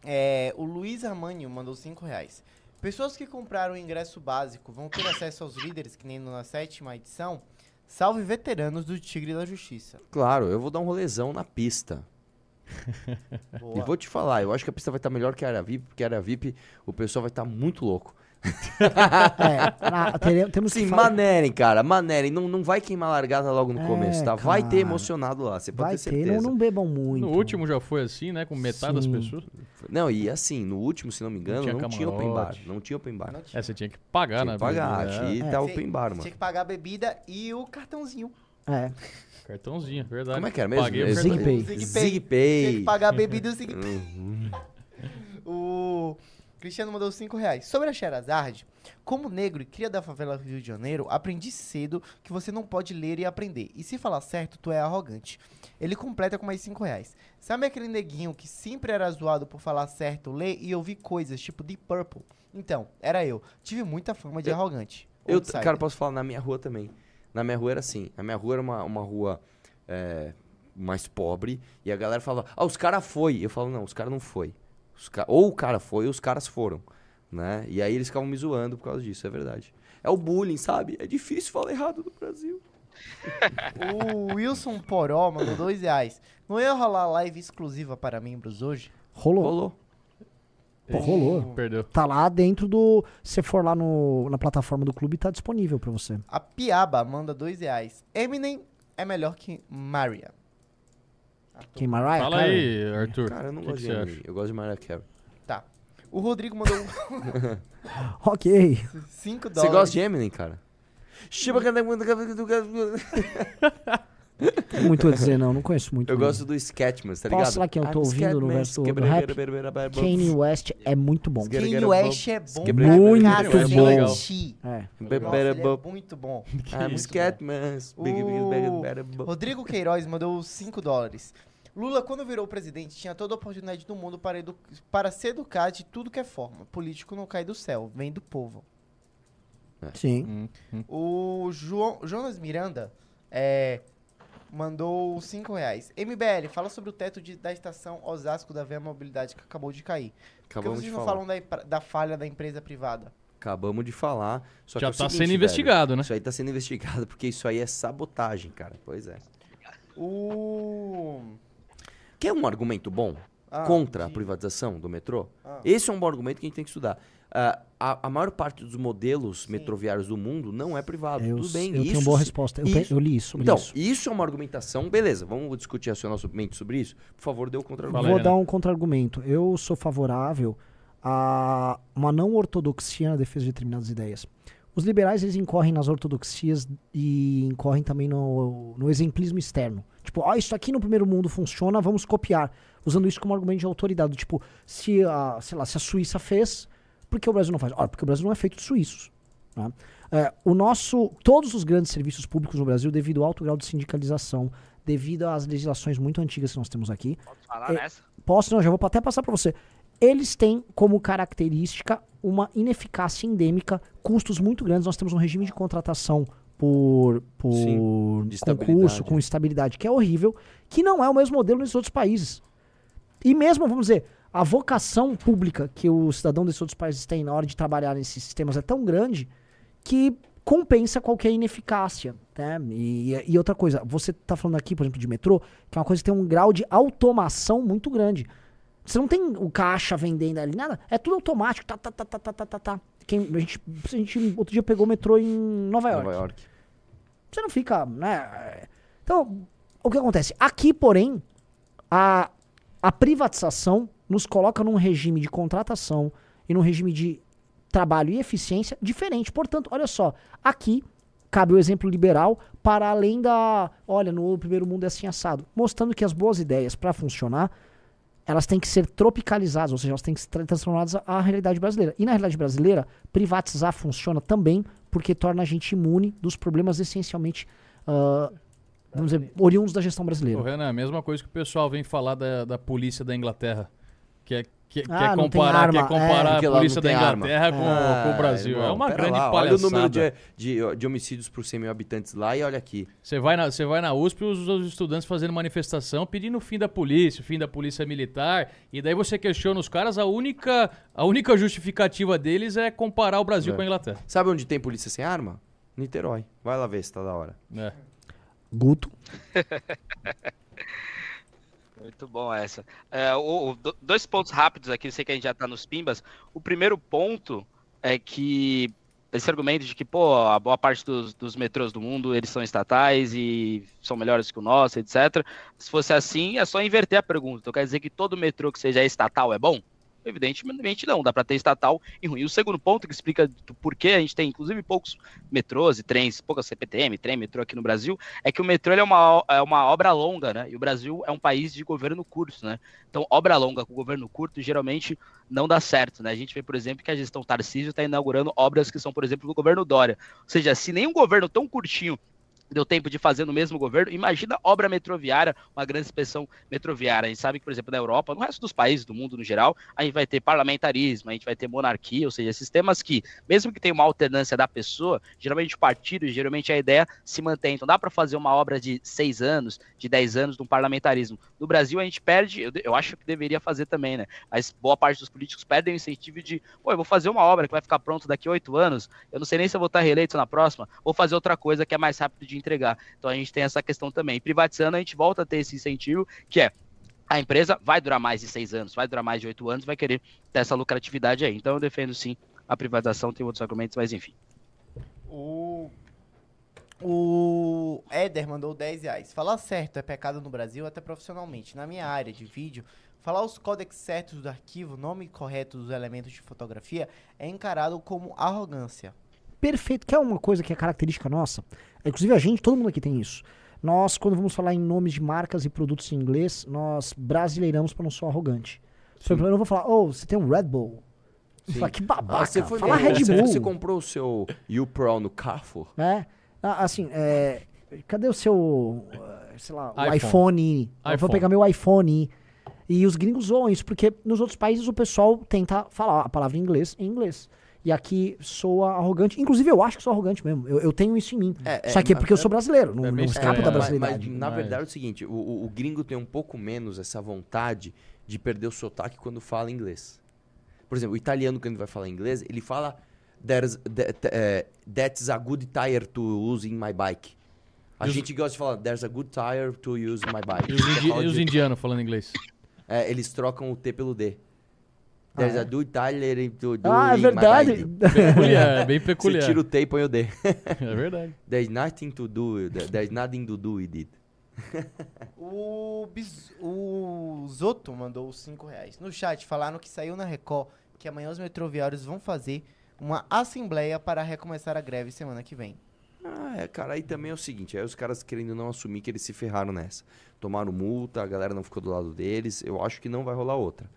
é, o Luiz Armanio mandou 5 reais. Pessoas que compraram o ingresso básico vão ter acesso aos líderes, que nem na sétima edição. Salve veteranos do Tigre da Justiça. Claro, eu vou dar um rolezão na pista. E vou te falar, eu acho que a pista vai estar melhor que a área VIP, porque a área VIP o pessoal vai estar muito louco. É, na- temos Sim, que falar. manerem, cara, manerem. Não, não vai queimar largada logo no É, começo, tá? Vai ter cara. emocionado lá, você pode Vai ter ter, certeza. não, não bebam muito. No último já foi assim, né? Com metade das Sim. pessoas. Não, e assim, no último, se não me engano, tinha não tinha, open bar. Não tinha open bar. Não tinha. É, você tinha que pagar, Tinha né? que pagar, bebida, aqui é. tá open bar, mano. Tinha que pagar a bebida e o cartãozinho. É. Cartãozinho, verdade. Como é que era mesmo? Paguei o. ZigPay. ZigPay. ZigPay. Tinha que pagar a bebida e o ZigPay. Cristiano mandou 5 reais. Sobre a Sherazade, como negro e cria da favela do Rio de Janeiro, aprendi cedo que você não pode ler e aprender. E se falar certo, tu é arrogante. Ele completa com mais 5 reais. Sabe aquele neguinho que sempre era zoado por falar certo, ler e ouvir coisas tipo Deep Purple? Então, era eu. Tive muita fama de Eu- arrogante. Eu, Outsider. cara, posso falar na minha rua também. Na minha rua era assim. Na minha rua era uma, uma rua é, mais pobre. E a galera falava, ah, os caras foi. Eu falo, não, os caras não foi. Os ca- Ou o cara foi, ou os caras foram. Né? E aí eles ficavam me zoando por causa disso, é verdade. É o bullying, sabe? É difícil falar errado no Brasil. O Wilson Poró mandou 2 reais. Não ia rolar live exclusiva para membros hoje? Rolou. Rolou. Pô, rolou. Perdeu. Tá lá dentro do. Se você for lá no, na plataforma do clube, tá disponível pra você. A Piaba manda 2 reais. Eminem é melhor que Maria. Quem Mariah? Fala Carey? aí, Arthur. Cara, eu não que gosto que de você Eminem. Eu gosto de Mariah Carey. Tá. O Rodrigo mandou Ok. 5 Você dólares. gosta de Eminem, cara? Tem muito a dizer, não. Não conheço muito. Eu gosto do Sketchman, tá ligado? Posso falar quem eu tô I'm ouvindo no Scatman, verso do- rap? Kanye West é muito bom. Kanye West é bom Muito bom. cacete. É. Nossa, ele é muito bom. I'm. O- Rodrigo Queiroz mandou 5 dólares. Lula, quando virou presidente, tinha toda a oportunidade do mundo para, edu- para se educar de tudo que é forma. Político não cai do céu, vem do povo. Sim. Hum, hum. O João, Jonas Miranda é, mandou 5 reais. MBL, fala sobre o teto de- da estação Osasco da Via Mobilidade que acabou de cair. Por que Acabamos vocês de não falar. falam da, da falha da empresa privada? Acabamos de falar. Só Já que é o tá seguinte, sendo velho, investigado, né? Isso aí tá sendo investigado porque isso aí é sabotagem, cara. Pois é. O... Quer um argumento bom Ah, contra a privatização do metrô? Ah. Esse é um bom argumento que a gente tem que estudar. Ah, a, a maior parte dos modelos Sim. metroviários do mundo não é privado. Eu, Tudo bem, eu isso tenho boa resposta. Eu, isso- eu li isso sobre Então, isso. isso é uma argumentação, beleza. Vamos discutir racionalmente sobre isso? Por favor, dê o contra-argumento. Fala aí, Vou dar um contra-argumento. Eu sou favorável a uma não ortodoxia na defesa de determinadas ideias. Os liberais, eles incorrem nas ortodoxias e incorrem também no, no exemplismo externo. Tipo, ah, isso aqui no primeiro mundo funciona, vamos copiar. Usando isso como argumento de autoridade. Tipo, se a, sei lá, se a Suíça fez, por que o Brasil não faz? Ora, porque o Brasil não é feito de suíços. né? É, o nosso, todos os grandes serviços públicos no Brasil, devido ao alto grau de sindicalização, devido às legislações muito antigas que nós temos aqui, Pode falar É, nessa? posso, não, já vou até passar para você. Eles têm como característica uma ineficácia endêmica, custos muito grandes. Nós temos um regime de contratação por, por Sim, concurso, com estabilidade, que é horrível, que não é o mesmo modelo nesses outros países. E mesmo, vamos dizer, a vocação pública que o cidadão desses outros países tem na hora de trabalhar nesses sistemas é tão grande que compensa qualquer ineficácia. Né? E, e outra coisa, você está falando aqui, por exemplo, de metrô, que é uma coisa que tem um grau de automação muito grande. Você não tem o caixa vendendo ali, nada. É tudo automático. Tá, tá, tá, tá, tá, tá, tá, tá. quem, a, gente, a gente outro dia pegou o metrô em Nova York. Nova York. Você não fica, né? Então, o que acontece? Aqui, porém, a, a privatização nos coloca num regime de contratação e num regime de trabalho e eficiência diferente. Portanto, olha só, aqui cabe o exemplo liberal para além da, olha, no primeiro mundo é assim assado, mostrando que as boas ideias para funcionar, elas têm que ser tropicalizadas, ou seja, elas têm que ser tra- transformadas à realidade brasileira. E na realidade brasileira, privatizar funciona também porque torna a gente imune dos problemas essencialmente, ah, vamos dizer, oriundos da gestão brasileira. Renan, a mesma coisa que o pessoal vem falar da, da polícia da Inglaterra. Que é, que, Ah, quer não tem comparar, quer é. comparar Porque a polícia da. Inglaterra com, Ah, com o Brasil. é irmão, uma pera grande lá, palhaçada. Olha o número de, de, de homicídios por 100 mil habitantes lá e olha aqui. Você vai na, você vai na USP os, os estudantes fazendo manifestação pedindo o fim da polícia, o fim da polícia militar, e daí você questiona os caras, a única, a única justificativa deles é comparar o Brasil É. com a Inglaterra. Sabe onde tem polícia sem arma? Niterói. Vai lá ver se tá da hora. É. Guto. Muito bom essa. É, o- o- do- dois pontos rápidos aqui, eu sei que a gente já tá nos pimbas. O primeiro ponto é que esse argumento de que, pô, a boa parte dos, dos metrôs do mundo, eles são estatais e são melhores que o nosso, etc. Se fosse assim, é só inverter a pergunta. Então quer dizer que todo metrô que seja estatal é bom? Evidentemente não, dá para ter estatal e ruim. E o segundo ponto que explica do porquê a gente tem, inclusive, poucos metrôs e trens, poucas CPTM, trem, metrô aqui no Brasil, é que o metrô é, uma, é uma obra longa, né? E o Brasil é um país de governo curto, né? Então, obra longa com governo curto geralmente não dá certo, né? A gente vê, por exemplo, que a gestão Tarcísio está inaugurando obras que são, por exemplo, do governo Dória. Ou seja, se nenhum governo tão curtinho deu tempo de fazer no mesmo governo, imagina obra metroviária, uma grande inspeção metroviária. A gente sabe que, por exemplo, na Europa, no resto dos países do mundo no geral, a gente vai ter parlamentarismo, a gente vai ter monarquia, ou seja, sistemas que, mesmo que tenha uma alternância da pessoa, geralmente o partido, geralmente a ideia se mantém. Então dá para fazer uma obra de seis anos, de dez anos de um parlamentarismo. No Brasil a gente perde, eu, eu acho que deveria fazer também, né? Mas boa parte dos políticos perdem o incentivo de, pô, eu vou fazer uma obra que vai ficar pronta daqui oito anos, eu não sei nem se eu vou estar reeleito na próxima, vou fazer outra coisa que é mais rápido de entregar. Então a gente tem essa questão também. Privatizando, a gente volta a ter esse incentivo, que é a empresa vai durar mais de seis anos, vai durar mais de oito anos, vai querer ter essa lucratividade aí. Então eu defendo sim a privatização, tem outros argumentos, mas enfim. O. O Éder mandou 10 reais. Falar certo é pecado no Brasil, até profissionalmente. Na minha área de vídeo, falar os códex certos do arquivo, nome correto dos elementos de fotografia, é encarado como arrogância. Perfeito. Quer uma coisa que é característica nossa? Inclusive a gente, todo mundo aqui tem isso. Nós, quando vamos falar em nomes de marcas e produtos em inglês, nós brasileiramos para não ser arrogante. Por exemplo, eu não vou falar, oh, você tem um Red Bull. Fala, que babaca. Ah, você foi Fala Red você, Bull. você comprou o seu U-Pro no Carrefour? né? Ah, assim, é, cadê o seu, eh, sei lá, o iPhone. iPhone? Eu vou iPhone. pegar meu iPhone. E os gringos zoam isso, porque nos outros países o pessoal tenta falar a palavra em inglês em inglês. E aqui soa arrogante. Inclusive, eu acho que sou arrogante mesmo. Eu, eu tenho isso em mim. É, Só que é mas- porque eu sou brasileiro. Não, É não escapo da né? Mas-. Mas, na verdade é o seguinte, o, o- o gringo tem um pouco menos essa vontade de perder o sotaque quando fala inglês. Por exemplo, o italiano, quando vai falar inglês, ele fala There's, that, eh, that's a good tire to use in my bike. A E os- gente gosta de falar There's a good tire to use in my bike. E os, indi- e os de- indianos falando inglês? é, eles trocam o T pelo D. There's Ah, a good tire to do Ah, é verdade. Peculiar, é bem Você peculiar. tira o T e põe o D. É verdade. There's nothing to do, there's nothing to do with it. O, Bis- o Zoto mandou os 5 reais. No chat falaram que saiu na Record que amanhã os metroviários vão fazer uma assembleia para recomeçar a greve semana que vem. Ah, é, cara, aí também é o seguinte, aí os caras querendo não assumir que eles se ferraram nessa. Tomaram multa, a galera não ficou do lado deles, eu acho que não vai rolar outra.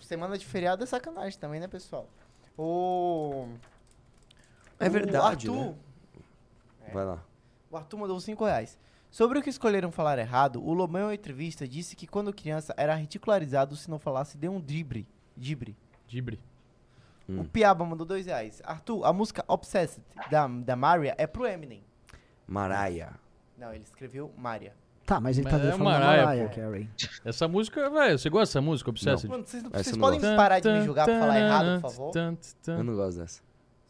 Semana de feriado é sacanagem também, né, pessoal? O. É o verdade, Arthur, né? Vai lá. O Arthur mandou 5 reais. Sobre o que escolheram falar errado, o Lobão em uma entrevista disse que quando criança era ridicularizado se não falasse de um drible. Dibre. Dibre. Hum. O Piaba mandou 2 reais. Arthur, a música Obsessed da, da Maria é pro Eminem. Maraia. Não, ele escreveu Maria. Tá, mas ele tá é falando Mariah, Mariah pô. Carey.Essa música, velho, você gosta dessa música, Obsessed? Mano, vocês, não- Essa vocês eu não podem gosto. parar de me julgar por falar errado, por favor? Eu não gosto dessa. Vocês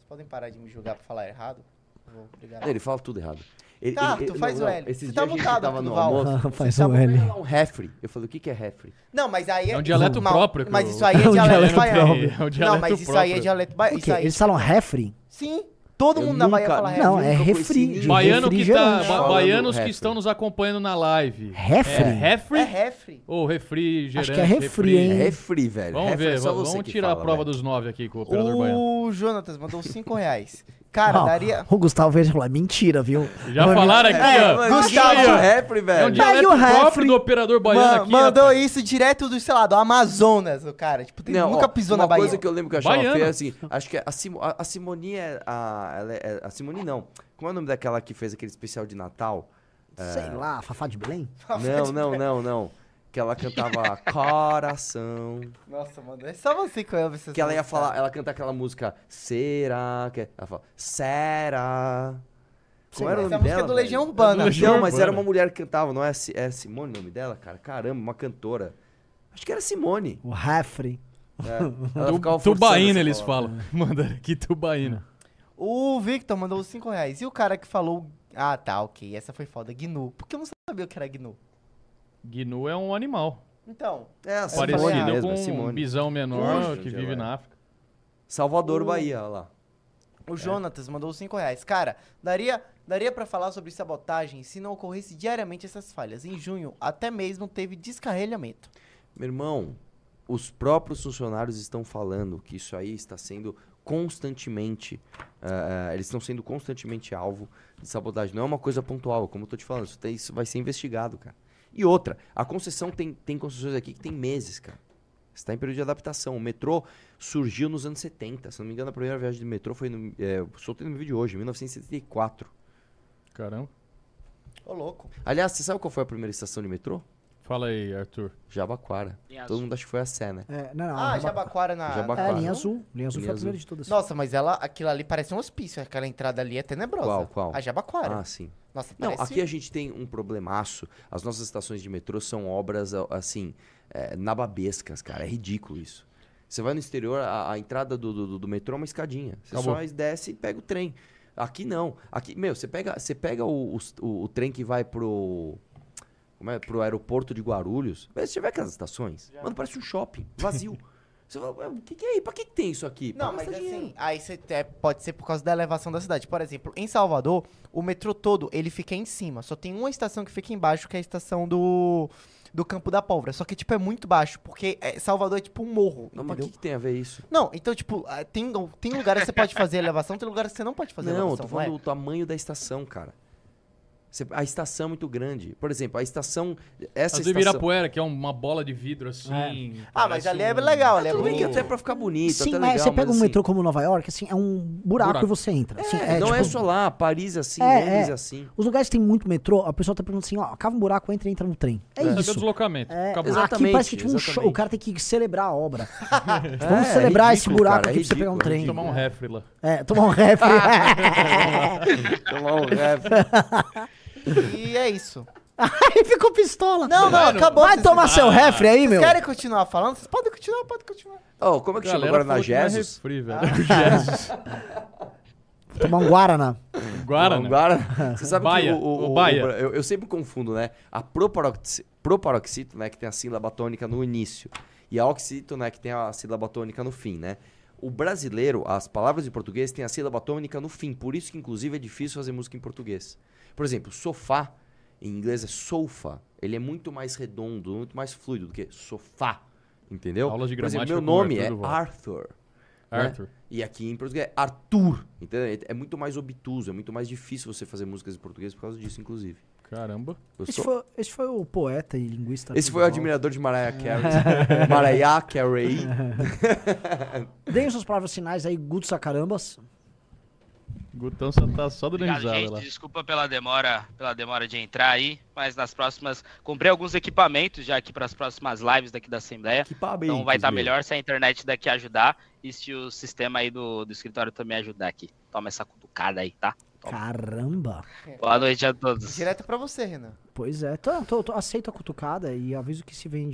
podem parar de me julgar por falar errado? Por favor, Obrigado. Ele fala tudo errado. Ele, Tá, ele- tu faz o L. Esses Você tá mutado tava no Val. almoço. Faz vocês estavam L. lá um refre. Eu falei, o que que é refre? Não, mas aí É um dialeto mal- próprio Mas o- isso aí é É um dialeto baiano. próprio. É um Não, dialeto mas isso aí é dialeto O baiano. quê? Eles falam refri? Sim, todo Eu mundo na Bahia nunca- fala É, Não, refri. é nunca refri. Baiano que tá, ba- baianos que refri. estão nos acompanhando na live. Refri? É refri? É refri. Ou refrigerante? Acho que é refri, hein? É refri, velho. Vamos refri ver, é só vamos, vamos tirar a fala, prova velho. dos nove aqui com o operador baiano. O Jonatas mandou 5 reais. Cara, Ó, daria... O Gustavo veio e falou, mentira, viu? Já Mano, falaram aqui, É, ó. Mano, Gustavo, é ó. refri, É um velho. dialeto o refri. próprio do operador baiano Ma- aqui. mandou rapaz. isso direto do, sei lá, do Amazonas, o cara. Tipo, tem- Não, nunca ó, pisou uma na Bahia. coisa que eu lembro que eu achava Baiano. feia, assim, acho que a, Simo- a, a Simone é a, ela é- a Simone não. Como é o nome daquela que fez aquele especial de Natal? Sei lá, Fafá de Belém? Não, não, não, não. Que ela cantava Coração. Nossa, mano, é só você que essas Que ela ia falar, ela canta aquela música Será? Que ela fala Será? Como era o Essa nome música dela? é do Legião velho? Urbana. É do Legião Não, mas era Urbana. uma mulher que cantava, não é, é Simone o nome dela, cara? Caramba, uma cantora. Acho que era Simone. O refri. É. Tubaína, eles falam. Mandaram aqui tubaína. O Victor mandou 5 reais. E o cara que falou... Ah, tá, ok. Essa foi foda. Gnu. Porque eu não sabia o que era Gnu. Gnu é um animal. Então, É, a Simone Parecido mesmo, com é um Simone. bisão menor Puxa, que vive é? na África. Salvador, O- Bahia, olha lá. o Jonatas mandou 5 reais. Cara, daria, daria pra falar sobre sabotagem se não ocorresse diariamente essas falhas. Em junho, até mesmo teve descarrilhamento. Meu irmão, os próprios funcionários estão falando que isso aí está sendo constantemente. eh, eles estão sendo constantemente alvo de sabotagem. Não é uma coisa pontual, como eu tô te falando. Isso, tem- isso vai ser investigado, cara. E outra, a concessão tem, tem concessões aqui que tem meses, cara. Está em período de adaptação. O metrô surgiu nos anos 70. Se não me engano, a primeira viagem de metrô foi no. É, soltei no vídeo hoje, 1974. Caramba. Ô, louco. Aliás, você sabe qual foi a primeira estação de metrô? Fala aí, Arthur. Jabaquara. Linha Todo azul. mundo acha que foi a Sé, né? É, não, não. Ah, Jabaquara na... Jabaquara. É, linha azul. Linha azul Linha foi a azul. primeira de todas. Nossa, mas ela, aquilo ali parece um hospício. Aquela entrada ali é tenebrosa. Qual, qual? A Jabaquara. Ah, sim. Nossa, Não, parece... aqui a gente tem um problemaço. As nossas estações de metrô são obras, a- assim, é, nababescas, cara. É ridículo isso. Você vai no exterior, a, a entrada do, do, do metrô é uma escadinha. Você Acabou. só desce e pega o trem. Aqui não. Aqui, meu, você pega, você pega o, o, o trem que vai pro. Como é? Pro aeroporto de Guarulhos. Você já vê aquelas estações? Mano, parece um shopping, vazio. você fala, "Ué, o que, que é aí? Pra que, que tem isso aqui? Pra Não, mas assim, dinheiro." aí você é, pode ser por causa da elevação da cidade. Por exemplo, em Salvador, o metrô todo, ele fica em cima. Só tem uma estação que fica embaixo, que é a estação do, do Campo da Pólvora. Só que, tipo, é muito baixo, porque é- Salvador é tipo um morro, Não, mas o entendeu? que, que tem a ver isso? Não, então, tipo, ah, tem, tem lugares que você pode fazer elevação, tem lugares que você não pode fazer não, eu elevação, tô falando não é? do tamanho da estação, cara. A estação é muito grande. Por exemplo, a estação. Essa A do estação. Ibirapuera, que é uma bola de vidro assim. Ah, mas ali é legal, ali é Tudo bem que bonito. até pra ficar bonito, Sim, até mas legal, você pega um assim, metrô como Nova York, assim, é um buraco, Buraco. e você entra. Assim, é, é, não tipo, é só lá, Paris é assim, É, Londres é. é assim. Os lugares que tem muito metrô, a pessoa tá perguntando assim, ó, cava um buraco, entra e entra no trem. É, o isso. deslocamento. É, Acabou. Exato. aqui parece que tipo um show, o cara tem que celebrar a obra. É, Vamos é celebrar esse ridículo, buraco cara, aqui é pra você pegar um é trem. Tomar um refri lá. É, tomar um refri. Tomar um refri. E é isso. Aí ficou pistola. Não, não, Mano, acabou. Vai tomar seu refri aí, Vocês meu. querem continuar falando? Vocês podem continuar, podem continuar. Ó, como é que chama agora na é Jesus? refri, velho. Tomar um Guaraná. Guarana. Não, Guara- Você sabe Baia, que o, o, o o- Baia. o- eu, eu sempre confundo, né? A proparoxi- proparoxítona, né, que tem a sílaba tônica no início, e a oxítona, né, que tem a sílaba tônica no fim, né? O brasileiro, as palavras em português têm a sílaba tônica no fim, por isso que inclusive é difícil fazer música em português. Por exemplo, sofá, em inglês é sofa, ele é muito mais redondo, muito mais fluido do que sofá, entendeu? Aulas de Por exemplo, gramática meu nome Arthur é Duval. Arthur. né? Arthur. E aqui em português é Arthur, entendeu? É muito mais obtuso, é muito mais difícil você fazer músicas em português por causa disso, inclusive. Caramba. Esse sou- foi, esse foi o poeta e linguista. Esse foi o Arthur admirador de Mariah Carey. Mariah Carey. Deem suas palavras finais aí, Guto Sacarambas. Gutão só tá só dando Obrigado, risada gente. lá. Desculpa pela demora, pela demora de entrar aí, mas nas próximas comprei alguns equipamentos já aqui para as próximas lives daqui da Assembleia. Então vai estar meu. melhor se a internet daqui ajudar e se o sistema aí do, do escritório também ajudar aqui. Toma essa cutucada aí, tá? Toma. Caramba. Boa noite a todos. Direto pra você, Renan. Pois é, tô, tô, tô- aceito a cutucada e aviso que se vende